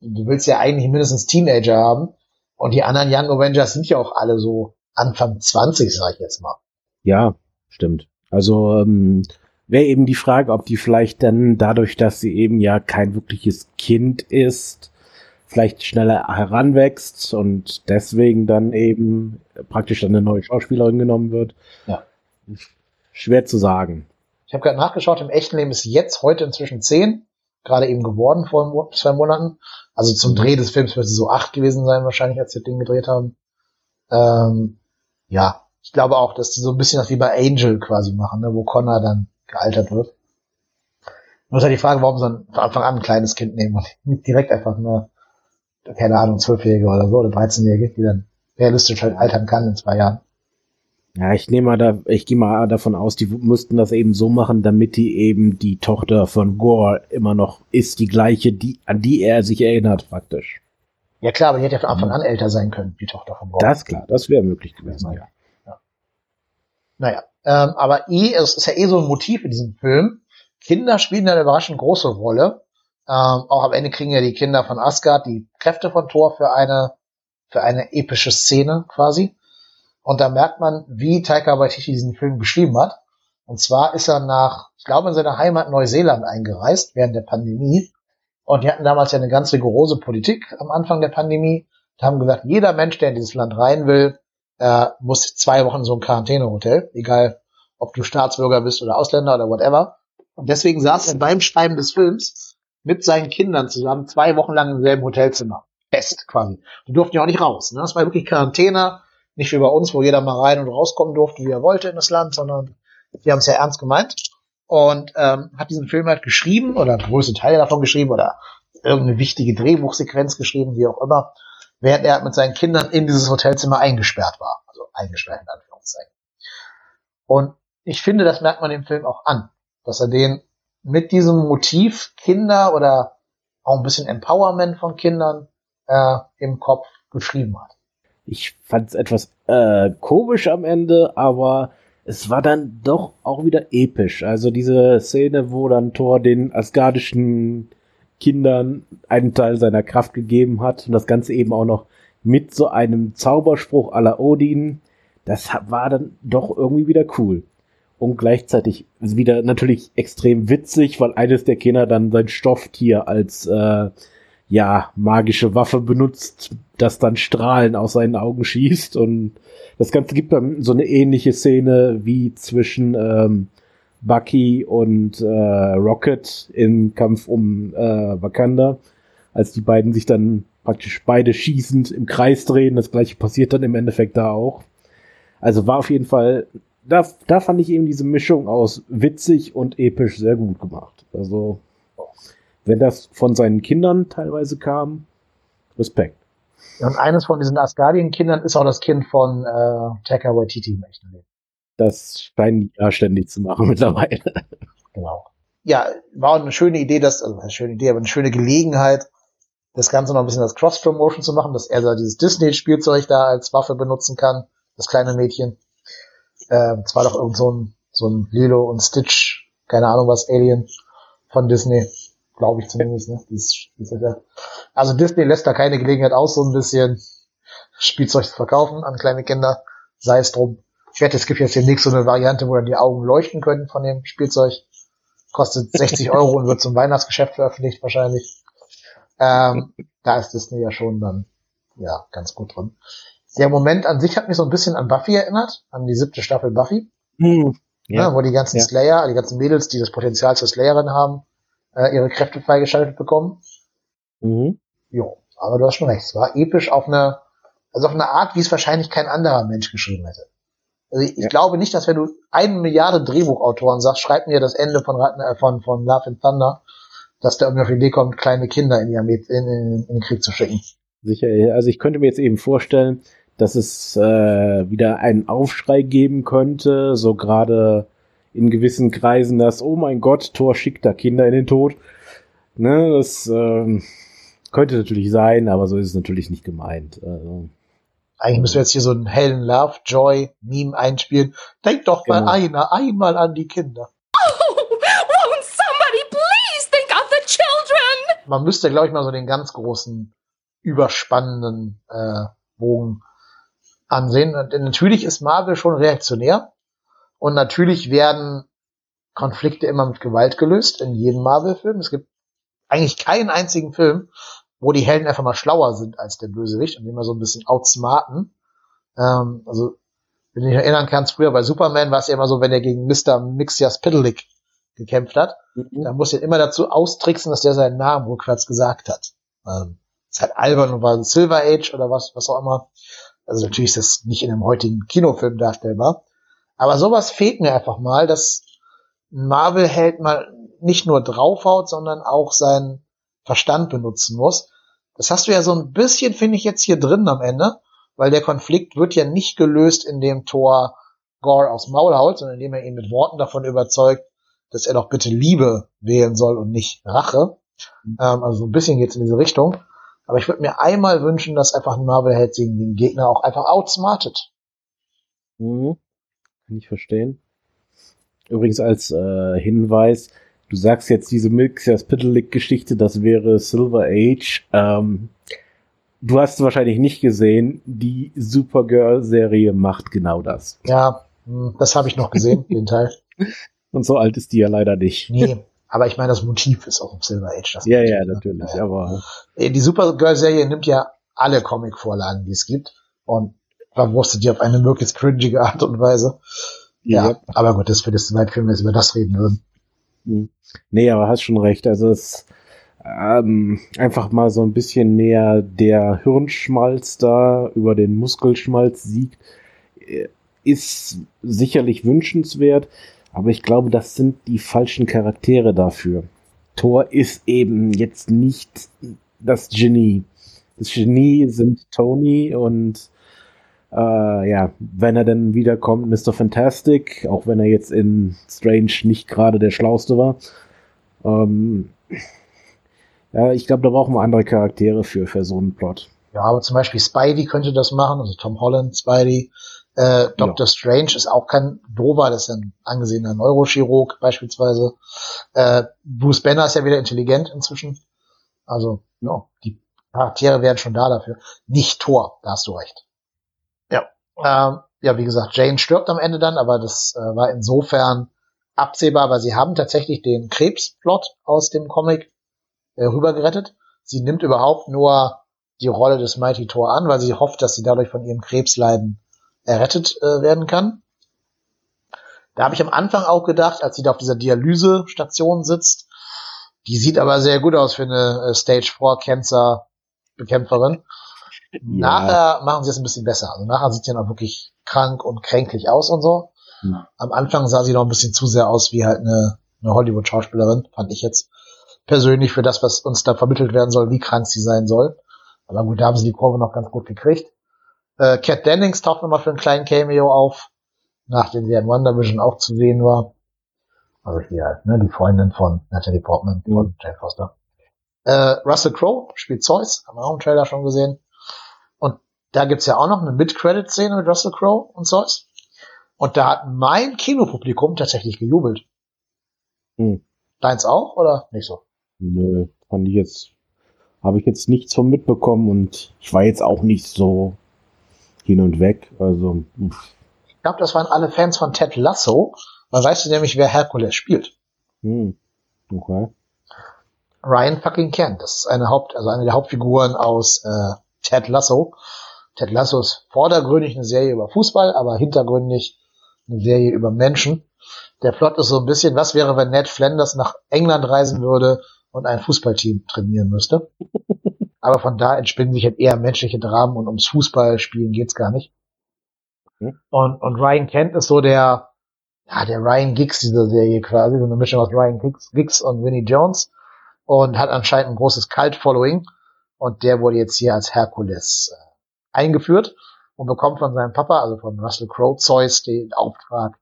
Du willst ja eigentlich mindestens Teenager haben. Und die anderen Young Avengers sind ja auch alle so Anfang 20, sag ich jetzt mal. Ja, stimmt. Also ähm, wäre eben die Frage, ob die vielleicht dann dadurch, dass sie eben ja kein wirkliches Kind ist, vielleicht schneller heranwächst und deswegen dann eben praktisch dann eine neue Schauspielerin genommen wird. Ja. Schwer zu sagen. Ich habe gerade nachgeschaut, im echten Leben ist jetzt heute inzwischen zehn, gerade eben geworden vor zwei Monaten. Also zum Dreh des Films wird es so acht gewesen sein, wahrscheinlich, als wir Ding gedreht haben. Ähm, ja, ich glaube auch, dass die so ein bisschen das wie bei Angel quasi machen, ne, wo Connor dann gealtert wird. Nur ist ja die Frage, warum sie von Anfang an ein kleines Kind nehmen und nicht direkt einfach nur keine Ahnung, Zwölfjährige oder so, oder 13-Jährige, die dann realistisch halt altern kann in zwei Jahren. Ja, ich nehme mal da, ich gehe mal davon aus, die mussten das eben so machen, damit die eben die Tochter von Gore immer noch ist, die gleiche, die, an die er sich erinnert, praktisch. Ja klar, aber die hätte ja von Anfang an älter sein können, die Tochter von Gore. Das klar, das wäre möglich gewesen, ja. ja. Naja, ähm, aber eh, es ist ja eh so ein Motiv in diesem Film. Kinder spielen eine überraschend große Rolle. Ähm, auch am Ende kriegen ja die Kinder von Asgard die Kräfte von Thor für eine, für eine epische Szene quasi. Und da merkt man, wie Taika Waititi diesen Film beschrieben hat. Und zwar ist er nach, ich glaube, in seiner Heimat Neuseeland eingereist während der Pandemie. Und die hatten damals ja eine ganz rigorose Politik am Anfang der Pandemie. Die haben gesagt, jeder Mensch, der in dieses Land rein will, äh, muss zwei Wochen so ein Quarantänehotel, egal ob du Staatsbürger bist oder Ausländer oder whatever. Und deswegen saß er beim Schreiben des Films mit seinen Kindern zusammen zwei Wochen lang im selben Hotelzimmer. Fest quasi. Die durften ja auch nicht raus. Ne? Das war wirklich Quarantäne, nicht wie bei uns, wo jeder mal rein und rauskommen durfte, wie er wollte in das Land, sondern die haben es ja ernst gemeint. Und ähm, hat diesen Film halt geschrieben oder größte Teile davon geschrieben oder irgendeine wichtige Drehbuchsequenz geschrieben, wie auch immer, während er mit seinen Kindern in dieses Hotelzimmer eingesperrt war. Also eingesperrt in Anführungszeichen. Und ich finde, das merkt man dem Film auch an, dass er den mit diesem Motiv Kinder oder auch ein bisschen Empowerment von Kindern äh, im Kopf geschrieben hat. Ich fand es etwas äh, komisch am Ende, aber es war dann doch auch wieder episch. Also diese Szene, wo dann Thor den asgardischen Kindern einen Teil seiner Kraft gegeben hat und das Ganze eben auch noch mit so einem Zauberspruch aller Odin, das war dann doch irgendwie wieder cool. Und gleichzeitig wieder natürlich extrem witzig, weil eines der Kinder dann sein Stofftier als äh, ja magische Waffe benutzt, das dann Strahlen aus seinen Augen schießt. Und das Ganze gibt dann so eine ähnliche Szene wie zwischen ähm, Bucky und äh, Rocket im Kampf um äh, Wakanda, als die beiden sich dann praktisch beide schießend im Kreis drehen. Das gleiche passiert dann im Endeffekt da auch. Also war auf jeden Fall da, da fand ich eben diese Mischung aus witzig und episch sehr gut gemacht. Also, wenn das von seinen Kindern teilweise kam, Respekt. Und eines von diesen Asgardien-Kindern ist auch das Kind von äh, Taika Waititi echten Leben. Das scheinen ja ständig zu machen mittlerweile. Genau. Ja, war eine schöne Idee, das, also eine schöne Idee, aber eine schöne Gelegenheit, das Ganze noch ein bisschen als Cross-Promotion zu machen, dass er so dieses Disney-Spielzeug da als Waffe benutzen kann, das kleine Mädchen. Äh, es war doch irgend so ein, so ein Lilo und Stitch, keine Ahnung was, Alien von Disney, glaube ich zumindest. Ne? Dies, dies, also Disney lässt da keine Gelegenheit aus, so ein bisschen Spielzeug zu verkaufen an kleine Kinder. Sei es drum. Ich wette, es gibt jetzt demnächst so eine Variante, wo dann die Augen leuchten können von dem Spielzeug. Kostet 60 Euro und wird zum Weihnachtsgeschäft veröffentlicht wahrscheinlich. Ähm, da ist Disney ja schon dann ja ganz gut drin der Moment an sich hat mich so ein bisschen an Buffy erinnert, an die siebte Staffel Buffy. Mhm. Ja. Ja, wo die ganzen ja. Slayer, die ganzen Mädels, die das Potenzial zur Slayerin haben, äh, ihre Kräfte freigeschaltet bekommen. Mhm. Jo, aber du hast schon recht. Es war episch auf eine, also auf eine Art, wie es wahrscheinlich kein anderer Mensch geschrieben hätte. Also ich, ja. glaube nicht, dass wenn du eine Milliarde Drehbuchautoren sagst, schreib mir das Ende von, äh, von, von Love and Thunder, dass der irgendwie auf die Idee kommt, kleine Kinder in, Armee, in, in, in den Krieg zu schicken. Sicher, also ich könnte mir jetzt eben vorstellen, dass es äh, wieder einen Aufschrei geben könnte, so gerade in gewissen Kreisen, dass, oh mein Gott, Thor schickt da Kinder in den Tod. Ne, das äh, könnte natürlich sein, aber so ist es natürlich nicht gemeint. Also. Eigentlich müssen wir jetzt hier so einen hellen Love, Joy, Meme einspielen. Denk doch mal Genau. einer, einmal an die Kinder. Oh, won't somebody please think of the children? Man müsste, glaube ich, mal so den ganz großen, überspannenden äh, Bogen ansehen. Und natürlich ist Marvel schon reaktionär. Und natürlich werden Konflikte immer mit Gewalt gelöst, in jedem Marvel-Film. Es gibt eigentlich keinen einzigen Film, wo die Helden einfach mal schlauer sind als der Bösewicht und immer so ein bisschen outsmarten. Ähm, also, wenn du dich erinnern kannst, früher bei Superman war es ja immer so, wenn er gegen Mr. Mixias Piddlik gekämpft hat, da muss er immer dazu austricksen, dass der seinen Namen rückwärts gesagt hat. Ähm, ist halt albern und war Silver Age oder was, was auch immer. Also natürlich ist das nicht in einem heutigen Kinofilm darstellbar. Aber sowas fehlt mir einfach mal, dass ein Marvel-Held mal nicht nur draufhaut, sondern auch seinen Verstand benutzen muss. Das hast du ja so ein bisschen, finde ich, jetzt hier drin am Ende, weil der Konflikt wird ja nicht gelöst, indem Thor Gore aufs Maul haut, sondern indem er ihn mit Worten davon überzeugt, dass er doch bitte Liebe wählen soll und nicht Rache. Ähm, also so ein bisschen geht's in diese Richtung. Aber ich würde mir einmal wünschen, dass einfach ein Marvel-Held gegen den Gegner auch einfach outsmartet. Mhm. Kann ich verstehen. Übrigens als äh, Hinweis, du sagst jetzt diese Milksias Piddelick-Geschichte, das wäre Silver Age. Ähm, du hast wahrscheinlich nicht gesehen, die Supergirl-Serie macht genau das. Ja, hm, das habe ich noch gesehen, den Teil. Und so alt ist die ja leider nicht. Nee, aber ich meine, das Motiv ist auch im Silver Age. Das Ja, Motiv, ja, ne? natürlich, Ja. aber Die Supergirl-Serie nimmt ja alle Comic-Vorlagen, die es gibt und verwurstet die auf eine möglichst cringige Art und Weise. Ja, Ja. aber gut, das wird jetzt zu weit, wenn wir jetzt über das reden würden. Hm. Nee, aber hast schon recht. Also es ähm, einfach mal so ein bisschen mehr der Hirnschmalz da über den Muskelschmalz siegt, äh, ist sicherlich wünschenswert, aber ich glaube, das sind die falschen Charaktere dafür. Thor ist eben jetzt nicht das Genie. Das Genie sind Tony und äh, ja, wenn er dann wiederkommt, Mr. Fantastic, auch wenn er jetzt in Strange nicht gerade der Schlauste war. Ähm, ja, ich glaube, da brauchen wir andere Charaktere für, für so einen Plot. Ja, aber zum Beispiel Spidey könnte das machen, also Tom Holland, Spidey. Äh, Doctor Strange ist auch kein Dover, das ist ein angesehener Neurochirurg beispielsweise. Äh, Bruce Banner ist ja wieder intelligent inzwischen. Also, ja, die Charaktere wären schon da dafür. Nicht Thor, da hast du recht. Ja, ähm, ja, wie gesagt, Jane stirbt am Ende dann, aber das äh, war insofern absehbar, weil sie haben tatsächlich den Krebsplot aus dem Comic äh, rübergerettet. Sie nimmt überhaupt nur die Rolle des Mighty Thor an, weil sie hofft, dass sie dadurch von ihrem Krebsleiden errettet äh, werden kann. Da habe ich am Anfang auch gedacht, als sie da auf dieser Dialysestation sitzt, die sieht aber sehr gut aus für eine äh, Stage 4 Cancer Bekämpferin. Nachher machen sie es ein bisschen besser. Also nachher sieht sie auch wirklich krank und kränklich aus und so. Hm. Am Anfang sah sie noch ein bisschen zu sehr aus wie halt eine, eine Hollywood-Schauspielerin, fand ich jetzt persönlich für das, was uns da vermittelt werden soll, wie krank sie sein soll. Aber gut, da haben sie die Kurve noch ganz gut gekriegt. Äh, Cat Dennings taucht nochmal für einen kleinen Cameo auf, nachdem sie in WandaVision auch zu sehen war. Also hier halt, ne, die Freundin von Natalie Portman, Mhm. Jane Foster. Äh, Russell Crowe spielt Zeus, haben wir auch im Trailer schon gesehen. Da gibt's ja auch noch eine Mid-Credit-Szene mit Russell Crowe und Zeus. Und da hat mein Kinopublikum tatsächlich gejubelt. Hm. Deins auch oder nicht so? Nö, fand ich jetzt, habe ich jetzt nichts von mitbekommen und ich war jetzt auch nicht so hin und weg. Also, pff, Ich glaube, das waren alle Fans von Ted Lasso. Man weißt du nämlich, wer Hercules spielt. hm, okay. Ryan fucking Kent. Das ist eine Haupt, also eine der Hauptfiguren aus äh, Ted Lasso. Ted Lasso ist vordergründig eine Serie über Fußball, aber hintergründig eine Serie über Menschen. Der Plot ist so ein bisschen, was wäre, wenn Ned Flanders nach England reisen würde und ein Fußballteam trainieren müsste. aber von da entspinnen sich halt eher menschliche Dramen und ums Fußballspielen geht's gar nicht. Hm. Und, und Ryan Kent ist so der, ja, der Ryan Giggs dieser Serie quasi, so eine Mischung aus Ryan Giggs, Giggs und Winnie Jones und hat anscheinend ein großes Cult-Following und der wurde jetzt hier als Herkules äh, eingeführt und bekommt von seinem Papa, also von Russell Crowe, Zeus den Auftrag,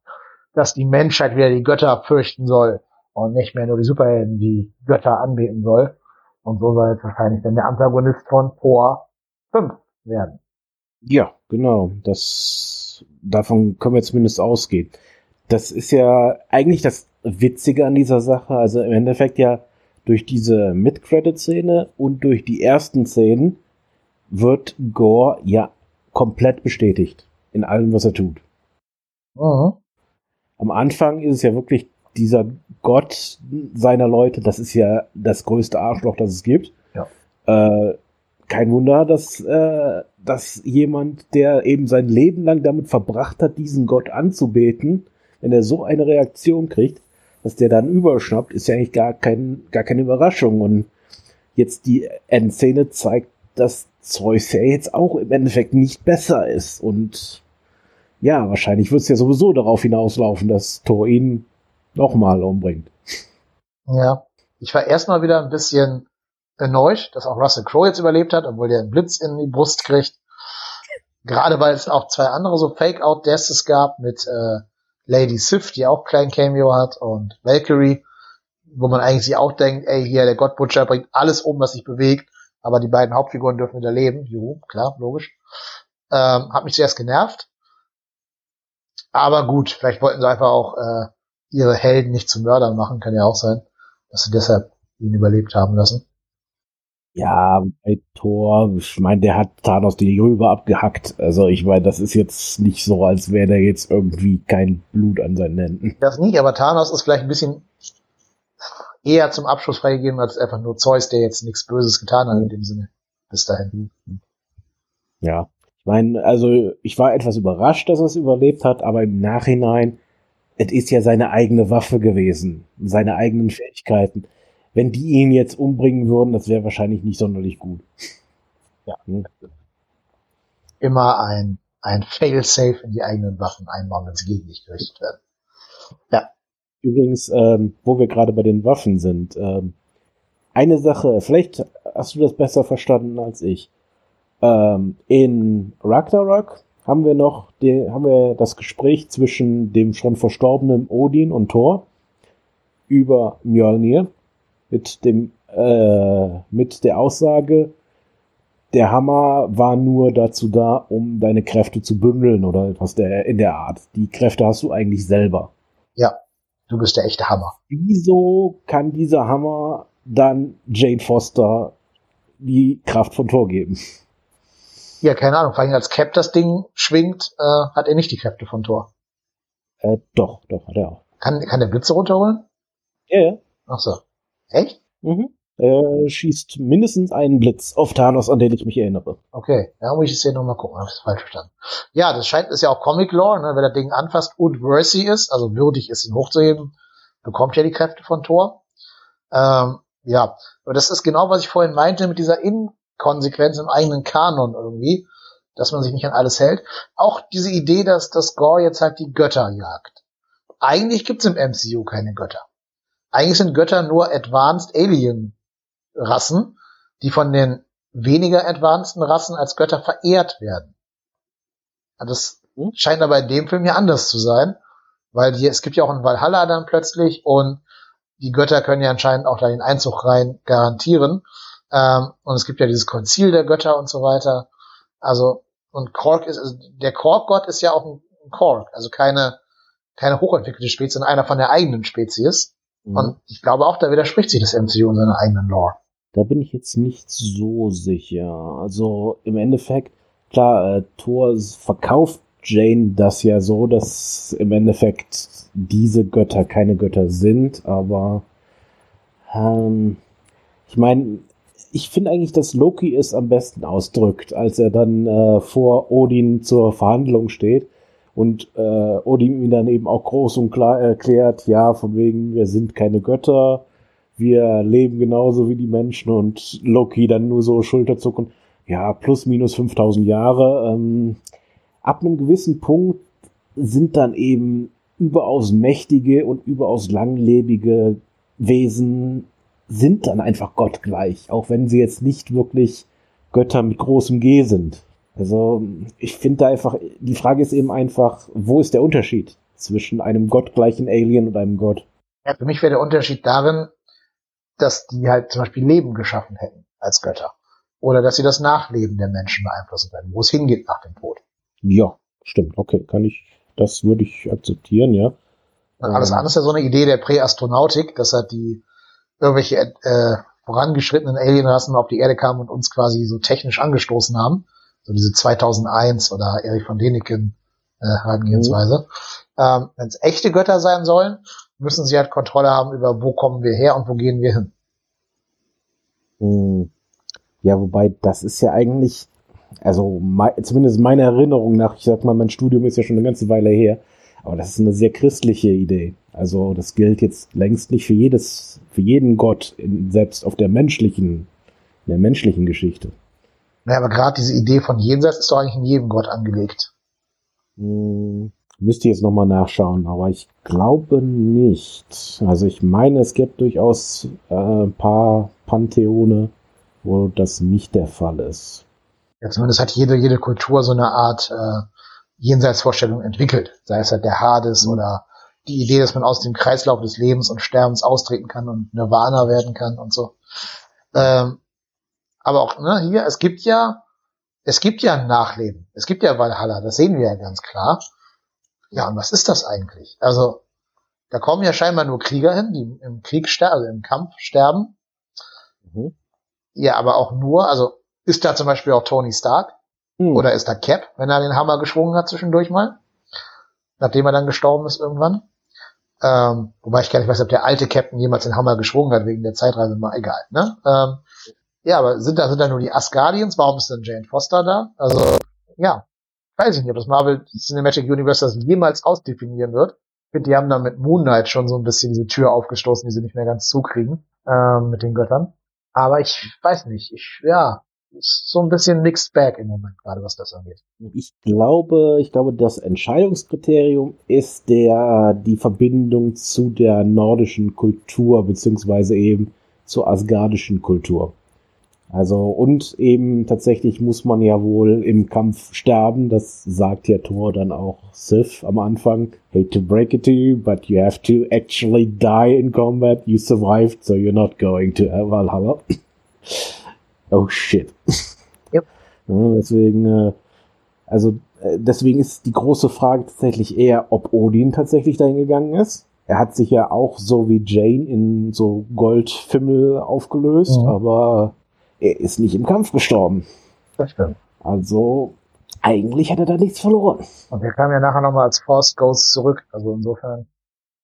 dass die Menschheit wieder die Götter fürchten soll und nicht mehr nur die Superhelden die Götter anbeten soll. Und so soll jetzt wahrscheinlich dann der Antagonist von Thor 5 werden. Ja, genau. Das, davon können wir zumindest ausgehen. Das ist ja eigentlich das Witzige an dieser Sache. Also im Endeffekt ja durch diese Mid-Credit-Szene und durch die ersten Szenen wird Gore ja komplett bestätigt in allem, was er tut. Mhm. Am Anfang ist es ja wirklich dieser Gott seiner Leute, das ist ja das größte Arschloch, das es gibt. Ja. Äh, kein Wunder, dass, äh, dass jemand, der eben sein Leben lang damit verbracht hat, diesen Gott anzubeten, wenn er so eine Reaktion kriegt, dass der dann überschnappt, ist ja eigentlich gar, kein, gar keine Überraschung. Und jetzt die Endszene zeigt, dass Zeus ja jetzt auch im Endeffekt nicht besser ist. Und ja, wahrscheinlich wird es ja sowieso darauf hinauslaufen, dass Thor ihn nochmal umbringt. Ja. Ich war erstmal wieder ein bisschen erneut, dass auch Russell Crowe jetzt überlebt hat, obwohl der einen Blitz in die Brust kriegt. Gerade weil es auch zwei andere so Fake-Out-Deaths gab mit äh, Lady Sif, die auch kleinen Cameo hat, und Valkyrie, wo man eigentlich auch denkt, ey, hier, der Gott Butcher bringt alles um, was sich bewegt, aber die beiden Hauptfiguren dürfen wieder leben. Juhu, klar, logisch. Ähm, hat mich zuerst genervt. Aber gut, vielleicht wollten sie einfach auch äh, ihre Helden nicht zu Mördern machen, kann ja auch sein, dass sie deshalb ihn überlebt haben lassen. Ja, bei Thor, ich meine, der hat Thanos die Rübe abgehackt. Also ich meine, das ist jetzt nicht so, als wäre der jetzt irgendwie kein Blut an seinen Händen. Das nicht, aber Thanos ist vielleicht ein bisschen eher zum Abschluss freigegeben als einfach nur Zeus, der jetzt nichts Böses getan hat in dem Sinne. Bis dahin. Ja, ich meine, also ich war etwas überrascht, dass er es überlebt hat, aber im Nachhinein, es ist ja seine eigene Waffe gewesen, seine eigenen Fähigkeiten. Wenn die ihn jetzt umbringen würden, das wäre wahrscheinlich nicht sonderlich gut. Ja. Hm. Immer ein, ein Fail-Safe in die eigenen Waffen einbauen, wenn sie gegen dich gerichtet werden. Ja. Übrigens, ähm, wo wir gerade bei den Waffen sind, ähm, eine Sache, vielleicht hast du das besser verstanden als ich. Ähm, in Ragnarok haben wir noch die, haben wir das Gespräch zwischen dem schon verstorbenen Odin und Thor über Mjolnir mit dem äh, mit der Aussage, der Hammer war nur dazu da, um deine Kräfte zu bündeln oder etwas der, in der Art. Die Kräfte hast du eigentlich selber. Ja. Du bist der echte Hammer. Wieso kann dieser Hammer dann Jane Foster die Kraft von Thor geben? Ja, keine Ahnung. Vor allem als Cap das Ding schwingt, äh, hat er nicht die Kräfte von Thor. Äh, doch, doch, hat er auch. Kann, kann der Blitze runterholen? Ja, ja. Ach so. Echt? Mhm. Er schießt mindestens einen Blitz auf Thanos, an den ich mich erinnere. Okay, da muss ich jetzt hier nochmal gucken, habe ich das falsch verstanden. Ja, das scheint, ist ja auch Comic Lore, ne? wenn das Ding anfasst und worthy ist, also würdig ist, ihn hochzuheben, bekommt ja die Kräfte von Thor. Ähm, ja, aber das ist genau, was ich vorhin meinte mit dieser Inkonsequenz im eigenen Kanon irgendwie, dass man sich nicht an alles hält. Auch diese Idee, dass das Gore jetzt halt die Götter jagt. Eigentlich gibt's im MCU keine Götter. Eigentlich sind Götter nur Advanced Alien Rassen, die von den weniger advanceden Rassen als Götter verehrt werden. Das scheint aber in dem Film ja anders zu sein, weil die, es gibt ja auch ein Valhalla dann plötzlich und die Götter können ja anscheinend auch da den Einzug rein garantieren. Ähm, und es gibt ja dieses Konzil der Götter und so weiter. Also, und Kork ist, also der Kork-Gott ist ja auch ein, ein Kork, also keine, keine hochentwickelte Spezies, sondern einer von der eigenen Spezies. Mhm. Und ich glaube auch, da widerspricht sich das MCU in seiner eigenen Lore. Da bin ich jetzt nicht so sicher. Also im Endeffekt, klar, äh, Thor verkauft Jane das ja so, dass im Endeffekt diese Götter keine Götter sind, aber ähm, ich meine, ich finde eigentlich, dass Loki es am besten ausdrückt, als er dann äh, vor Odin zur Verhandlung steht und äh, Odin ihm dann eben auch groß und klar erklärt, ja, von wegen, wir sind keine Götter, wir leben genauso wie die Menschen und Loki dann nur so Schulterzucken, ja, plus minus 5000 Jahre. Ähm, ab einem gewissen Punkt sind dann eben überaus mächtige und überaus langlebige Wesen sind dann einfach gottgleich, auch wenn sie jetzt nicht wirklich Götter mit großem G sind. Also ich finde da einfach, die Frage ist eben einfach, wo ist der Unterschied zwischen einem gottgleichen Alien und einem Gott? Ja, für mich wäre der Unterschied darin, dass die halt zum Beispiel Leben geschaffen hätten als Götter. oder dass sie das Nachleben der Menschen beeinflussen werden, wo es hingeht nach dem Tod. Ja, stimmt. Okay, kann ich, das würde ich akzeptieren, ja. Und alles andere ist ja so eine Idee der Präastronautik, dass halt die irgendwelche äh, vorangeschrittenen Alienrassen auf die Erde kamen und uns quasi so technisch angestoßen haben. So diese 2001 oder Erich von Däniken äh, Herangehensweise. Mhm. Ähm, Wenn es echte Götter sein sollen, müssen sie halt Kontrolle haben über, wo kommen wir her und wo gehen wir hin. Hm. Ja, wobei das ist ja eigentlich, also zumindest meiner Erinnerung nach, ich sag mal, mein Studium ist ja schon eine ganze Weile her, aber das ist eine sehr christliche Idee. Also das gilt jetzt längst nicht für jedes, für jeden Gott, in, selbst auf der menschlichen, in der menschlichen Geschichte. Naja, aber gerade diese Idee von Jenseits ist doch eigentlich in jedem Gott angelegt. Hm, müsste jetzt nochmal nachschauen, aber ich glaube nicht. Also ich meine, es gibt durchaus äh, ein paar Pantheone, wo das nicht der Fall ist. Ja, zumindest hat jede, jede Kultur so eine Art äh, Jenseitsvorstellung entwickelt. Sei es halt der Hades oder die Idee, dass man aus dem Kreislauf des Lebens und Sterbens austreten kann und Nirvana werden kann und so. Ähm, aber auch ne, hier, es gibt ja, es gibt ja ein Nachleben. Es gibt ja Valhalla, das sehen wir ja ganz klar. Ja, und was ist das eigentlich? Also, da kommen ja scheinbar nur Krieger hin, die im Krieg sterben, also im Kampf sterben. Mhm. Ja, aber auch nur, also ist da zum Beispiel auch Tony Stark? Mhm. Oder ist da Cap, wenn er den Hammer geschwungen hat zwischendurch mal? Nachdem er dann gestorben ist irgendwann? Ähm, wobei ich gar nicht weiß, ob der alte Captain jemals den Hammer geschwungen hat wegen der Zeitreise, mal egal. Ne? Ähm, ja, aber sind da, sind da nur die Asgardians? Warum ist denn Jane Foster da? Also, ja, weiß ich nicht, ob das Marvel Cinematic Universe das jemals ausdefinieren wird. Ich finde, die haben da mit Moon Knight schon so ein bisschen diese Tür aufgestoßen, die sie nicht mehr ganz zukriegen, ähm, mit den Göttern. Aber ich weiß nicht, ich, ja, ist so ein bisschen mixed bag im Moment, gerade was das angeht. Ich glaube, ich glaube, das Entscheidungskriterium ist der, die Verbindung zu der nordischen Kultur, beziehungsweise eben zur asgardischen Kultur. Also, und eben tatsächlich muss man ja wohl im Kampf sterben. Das sagt ja Thor dann auch Sif am Anfang. Hate to break it to you, but you have to actually die in combat. You survived, so you're not going to Valhalla. oh shit. Yep. Ja, deswegen, äh, also, äh, deswegen ist die große Frage tatsächlich eher, ob Odin tatsächlich dahin gegangen ist. Er hat sich ja auch so wie Jane in so Goldfimmel aufgelöst, mhm. aber er ist nicht im Kampf gestorben. Das stimmt. Also, eigentlich hat er da nichts verloren. Und er kam ja nachher nochmal als Force Ghost zurück. Also insofern,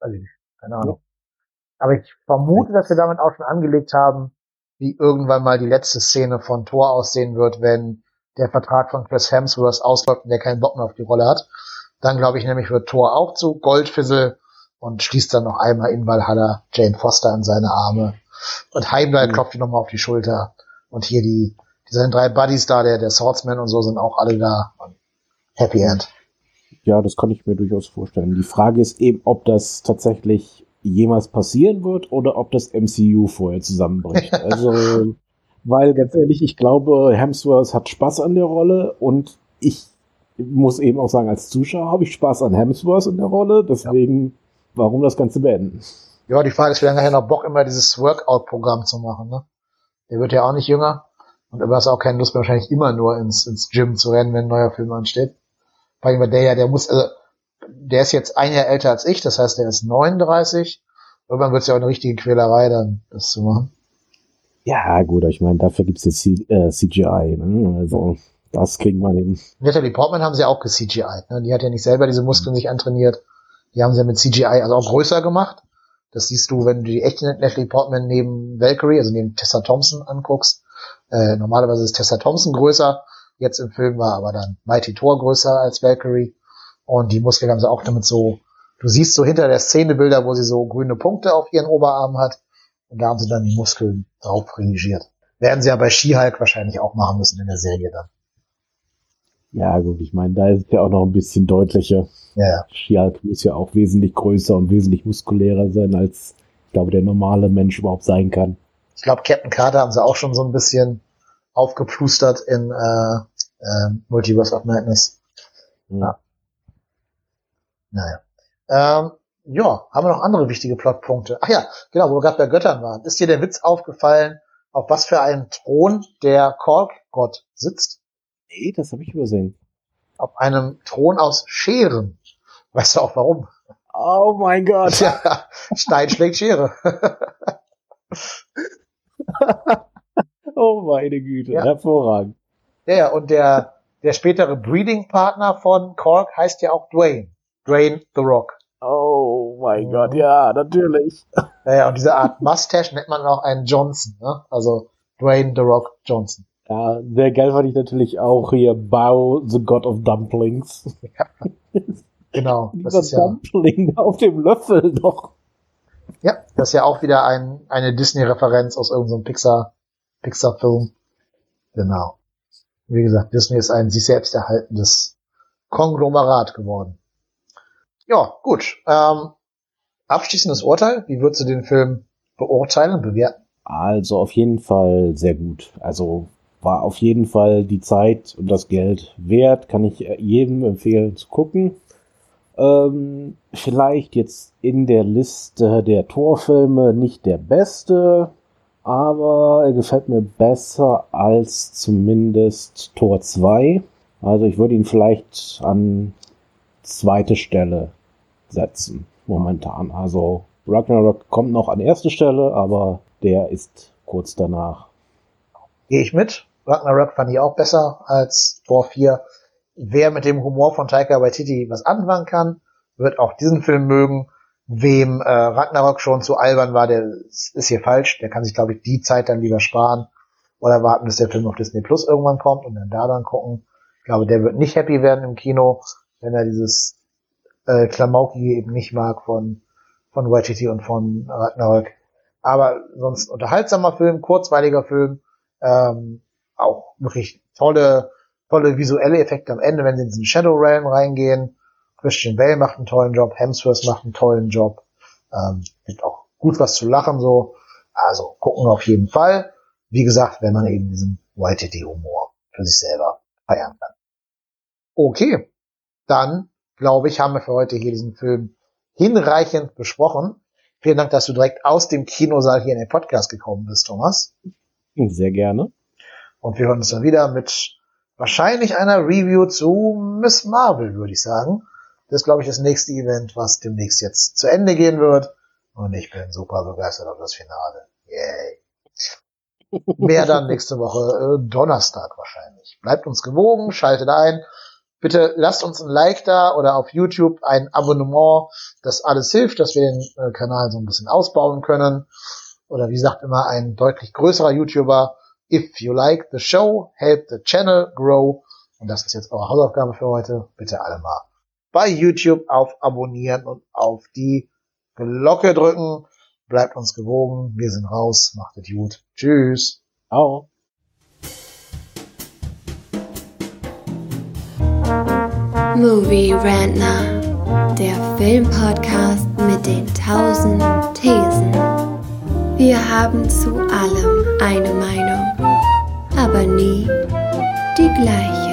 weiß ich nicht, keine Ahnung. Ja. Aber ich vermute, dass wir damit auch schon angelegt haben, wie irgendwann mal die letzte Szene von Thor aussehen wird, wenn der Vertrag von Chris Hemsworth ausläuft und der keinen Bock mehr auf die Rolle hat. Dann glaube ich nämlich wird Thor auch zu Goldfizzle und schließt dann noch einmal in Valhalla Jane Foster in seine Arme. Und Heimdall mhm. klopft ihn nochmal auf die Schulter. Und hier die, die sind drei Buddies da, der, der Swordsman und so sind auch alle da. Und Happy End. Ja, das kann ich mir durchaus vorstellen. Die Frage ist eben, ob das tatsächlich jemals passieren wird oder ob das MCU vorher zusammenbricht. Also, weil ganz ehrlich, ich glaube, Hemsworth hat Spaß an der Rolle und ich muss eben auch sagen, als Zuschauer habe ich Spaß an Hemsworth in der Rolle, deswegen, ja. warum das Ganze beenden? Ja, die Frage ist, wie lange er noch Bock immer dieses Workout-Programm zu machen, ne? Der wird ja auch nicht jünger. Und du hast auch keine Lust mehr, wahrscheinlich immer nur ins, ins Gym zu rennen, wenn ein neuer Film ansteht. Vor allem, der ja, der muss, also, der ist jetzt ein Jahr älter als ich, das heißt, der ist 39. Irgendwann wird es ja auch eine richtige Quälerei, dann das zu machen. Ja, gut, ich meine, dafür gibt's jetzt C äh, CGI, ne? Also, das kriegen wir hin. Natalie Portman haben sie auch ge-CGI, ne? Die hat ja nicht selber diese Muskeln sich antrainiert. Die haben sie ja mit CGI also auch größer gemacht. Das siehst du, wenn du die echte Natalie Portman neben Valkyrie, also neben Tessa Thompson anguckst. Äh, normalerweise ist Tessa Thompson größer. Jetzt im Film war aber dann Mighty Thor größer als Valkyrie. Und die Muskeln haben sie auch damit so, du siehst so hinter der Szene Bilder, wo sie so grüne Punkte auf ihren Oberarmen hat. Und da haben sie dann die Muskeln drauf regiert. Werden sie ja bei She-Hulk wahrscheinlich auch machen müssen in der Serie dann. Ja, gut, ich meine, da ist ja auch noch ein bisschen deutlicher. Ja. She-Hulk muss ja auch wesentlich größer und wesentlich muskulärer sein, als ich glaube, der normale Mensch überhaupt sein kann. Ich glaube, Captain Carter haben sie auch schon so ein bisschen aufgeplustert in äh, äh, Multiverse of Madness. Ja. Naja. Ähm, ja, haben wir noch andere wichtige Plotpunkte? Ach ja, genau, wo wir gerade bei Göttern waren. Ist dir der Witz aufgefallen, auf was für einem Thron der Korkgott sitzt? Nee, das habe ich übersehen. Auf einem Thron aus Scheren. Weißt du auch warum? Oh mein Gott. Ja, Stein schlägt Schere. oh meine Güte, Ja. hervorragend. Ja, ja, und der, der spätere Breeding-Partner von Kork heißt ja auch Dwayne. Dwayne The Rock. Oh mein Mhm. Gott, ja, natürlich. Naja, und diese Art Mustache nennt man auch einen Johnson, ne? Also Dwayne The Rock Johnson. Ja, sehr geil fand ich natürlich auch hier Bao, the God of Dumplings. Genau. Das Dieser ist ja, Dumpling auf dem Löffel noch. ja, das ist ja auch wieder ein, eine Disney-Referenz aus irgendeinem Pixar, Pixar-Film. Genau. Wie gesagt, Disney ist ein sich selbst erhaltendes Konglomerat geworden. Ja, gut. Ähm, abschließendes Urteil. Wie würdest du den Film beurteilen und bewerten? Also auf jeden Fall sehr gut. Also war auf jeden Fall die Zeit und das Geld wert. Kann ich jedem empfehlen zu gucken. Ähm, vielleicht jetzt in der Liste der Torfilme nicht der beste, aber er gefällt mir besser als zumindest Tor 2. Also ich würde ihn vielleicht an zweite Stelle setzen momentan. Also Ragnarok kommt noch an erste Stelle, aber der ist kurz danach. Gehe ich mit. Ragnarok fand ich auch besser als Tor 4. Wer mit dem Humor von Taika Waititi was anfangen kann, wird auch diesen Film mögen. Wem äh, Ragnarok schon zu albern war, der ist hier falsch. Der kann sich, glaube ich, die Zeit dann lieber sparen oder warten, bis der Film auf Disney Plus irgendwann kommt und dann da dann gucken. Ich glaube, der wird nicht happy werden im Kino, wenn er dieses äh, Klamaukige eben nicht mag von von Waititi und von Ragnarok. Aber sonst unterhaltsamer Film, kurzweiliger Film, ähm, auch wirklich tolle, tolle visuelle Effekte am Ende, wenn sie in diesen Shadow Realm reingehen. Christian Bale macht einen tollen Job, Hemsworth macht einen tollen Job. Ähm, gibt auch gut was zu lachen so. Also gucken auf jeden Fall. Wie gesagt, wenn man eben diesen YTD-Humor für sich selber feiern kann. Okay, dann glaube ich, haben wir für heute hier diesen Film hinreichend besprochen. Vielen Dank, dass du direkt aus dem Kinosaal hier in den Podcast gekommen bist, Thomas. Sehr gerne. Und wir hören uns dann wieder mit wahrscheinlich einer Review zu Miss Marvel, würde ich sagen. Das ist, glaube ich, das nächste Event, was demnächst jetzt zu Ende gehen wird. Und ich bin super begeistert auf das Finale. Yay. Mehr dann nächste Woche, äh, Donnerstag wahrscheinlich. Bleibt uns gewogen, schaltet ein. Bitte lasst uns ein Like da oder auf YouTube ein Abonnement. Das alles hilft, dass wir den äh, Kanal so ein bisschen ausbauen können. Oder wie sagt immer ein deutlich größerer YouTuber, if you like the show, help the channel grow. Und das ist jetzt eure Hausaufgabe für heute. Bitte alle mal bei YouTube auf Abonnieren und auf die Glocke drücken. Bleibt uns gewogen. Wir sind raus. Macht es gut. Tschüss. Ciao. Movie Rantner, der Filmpodcast mit den tausend Thesen. Wir haben zu allem eine Meinung, aber nie die gleiche.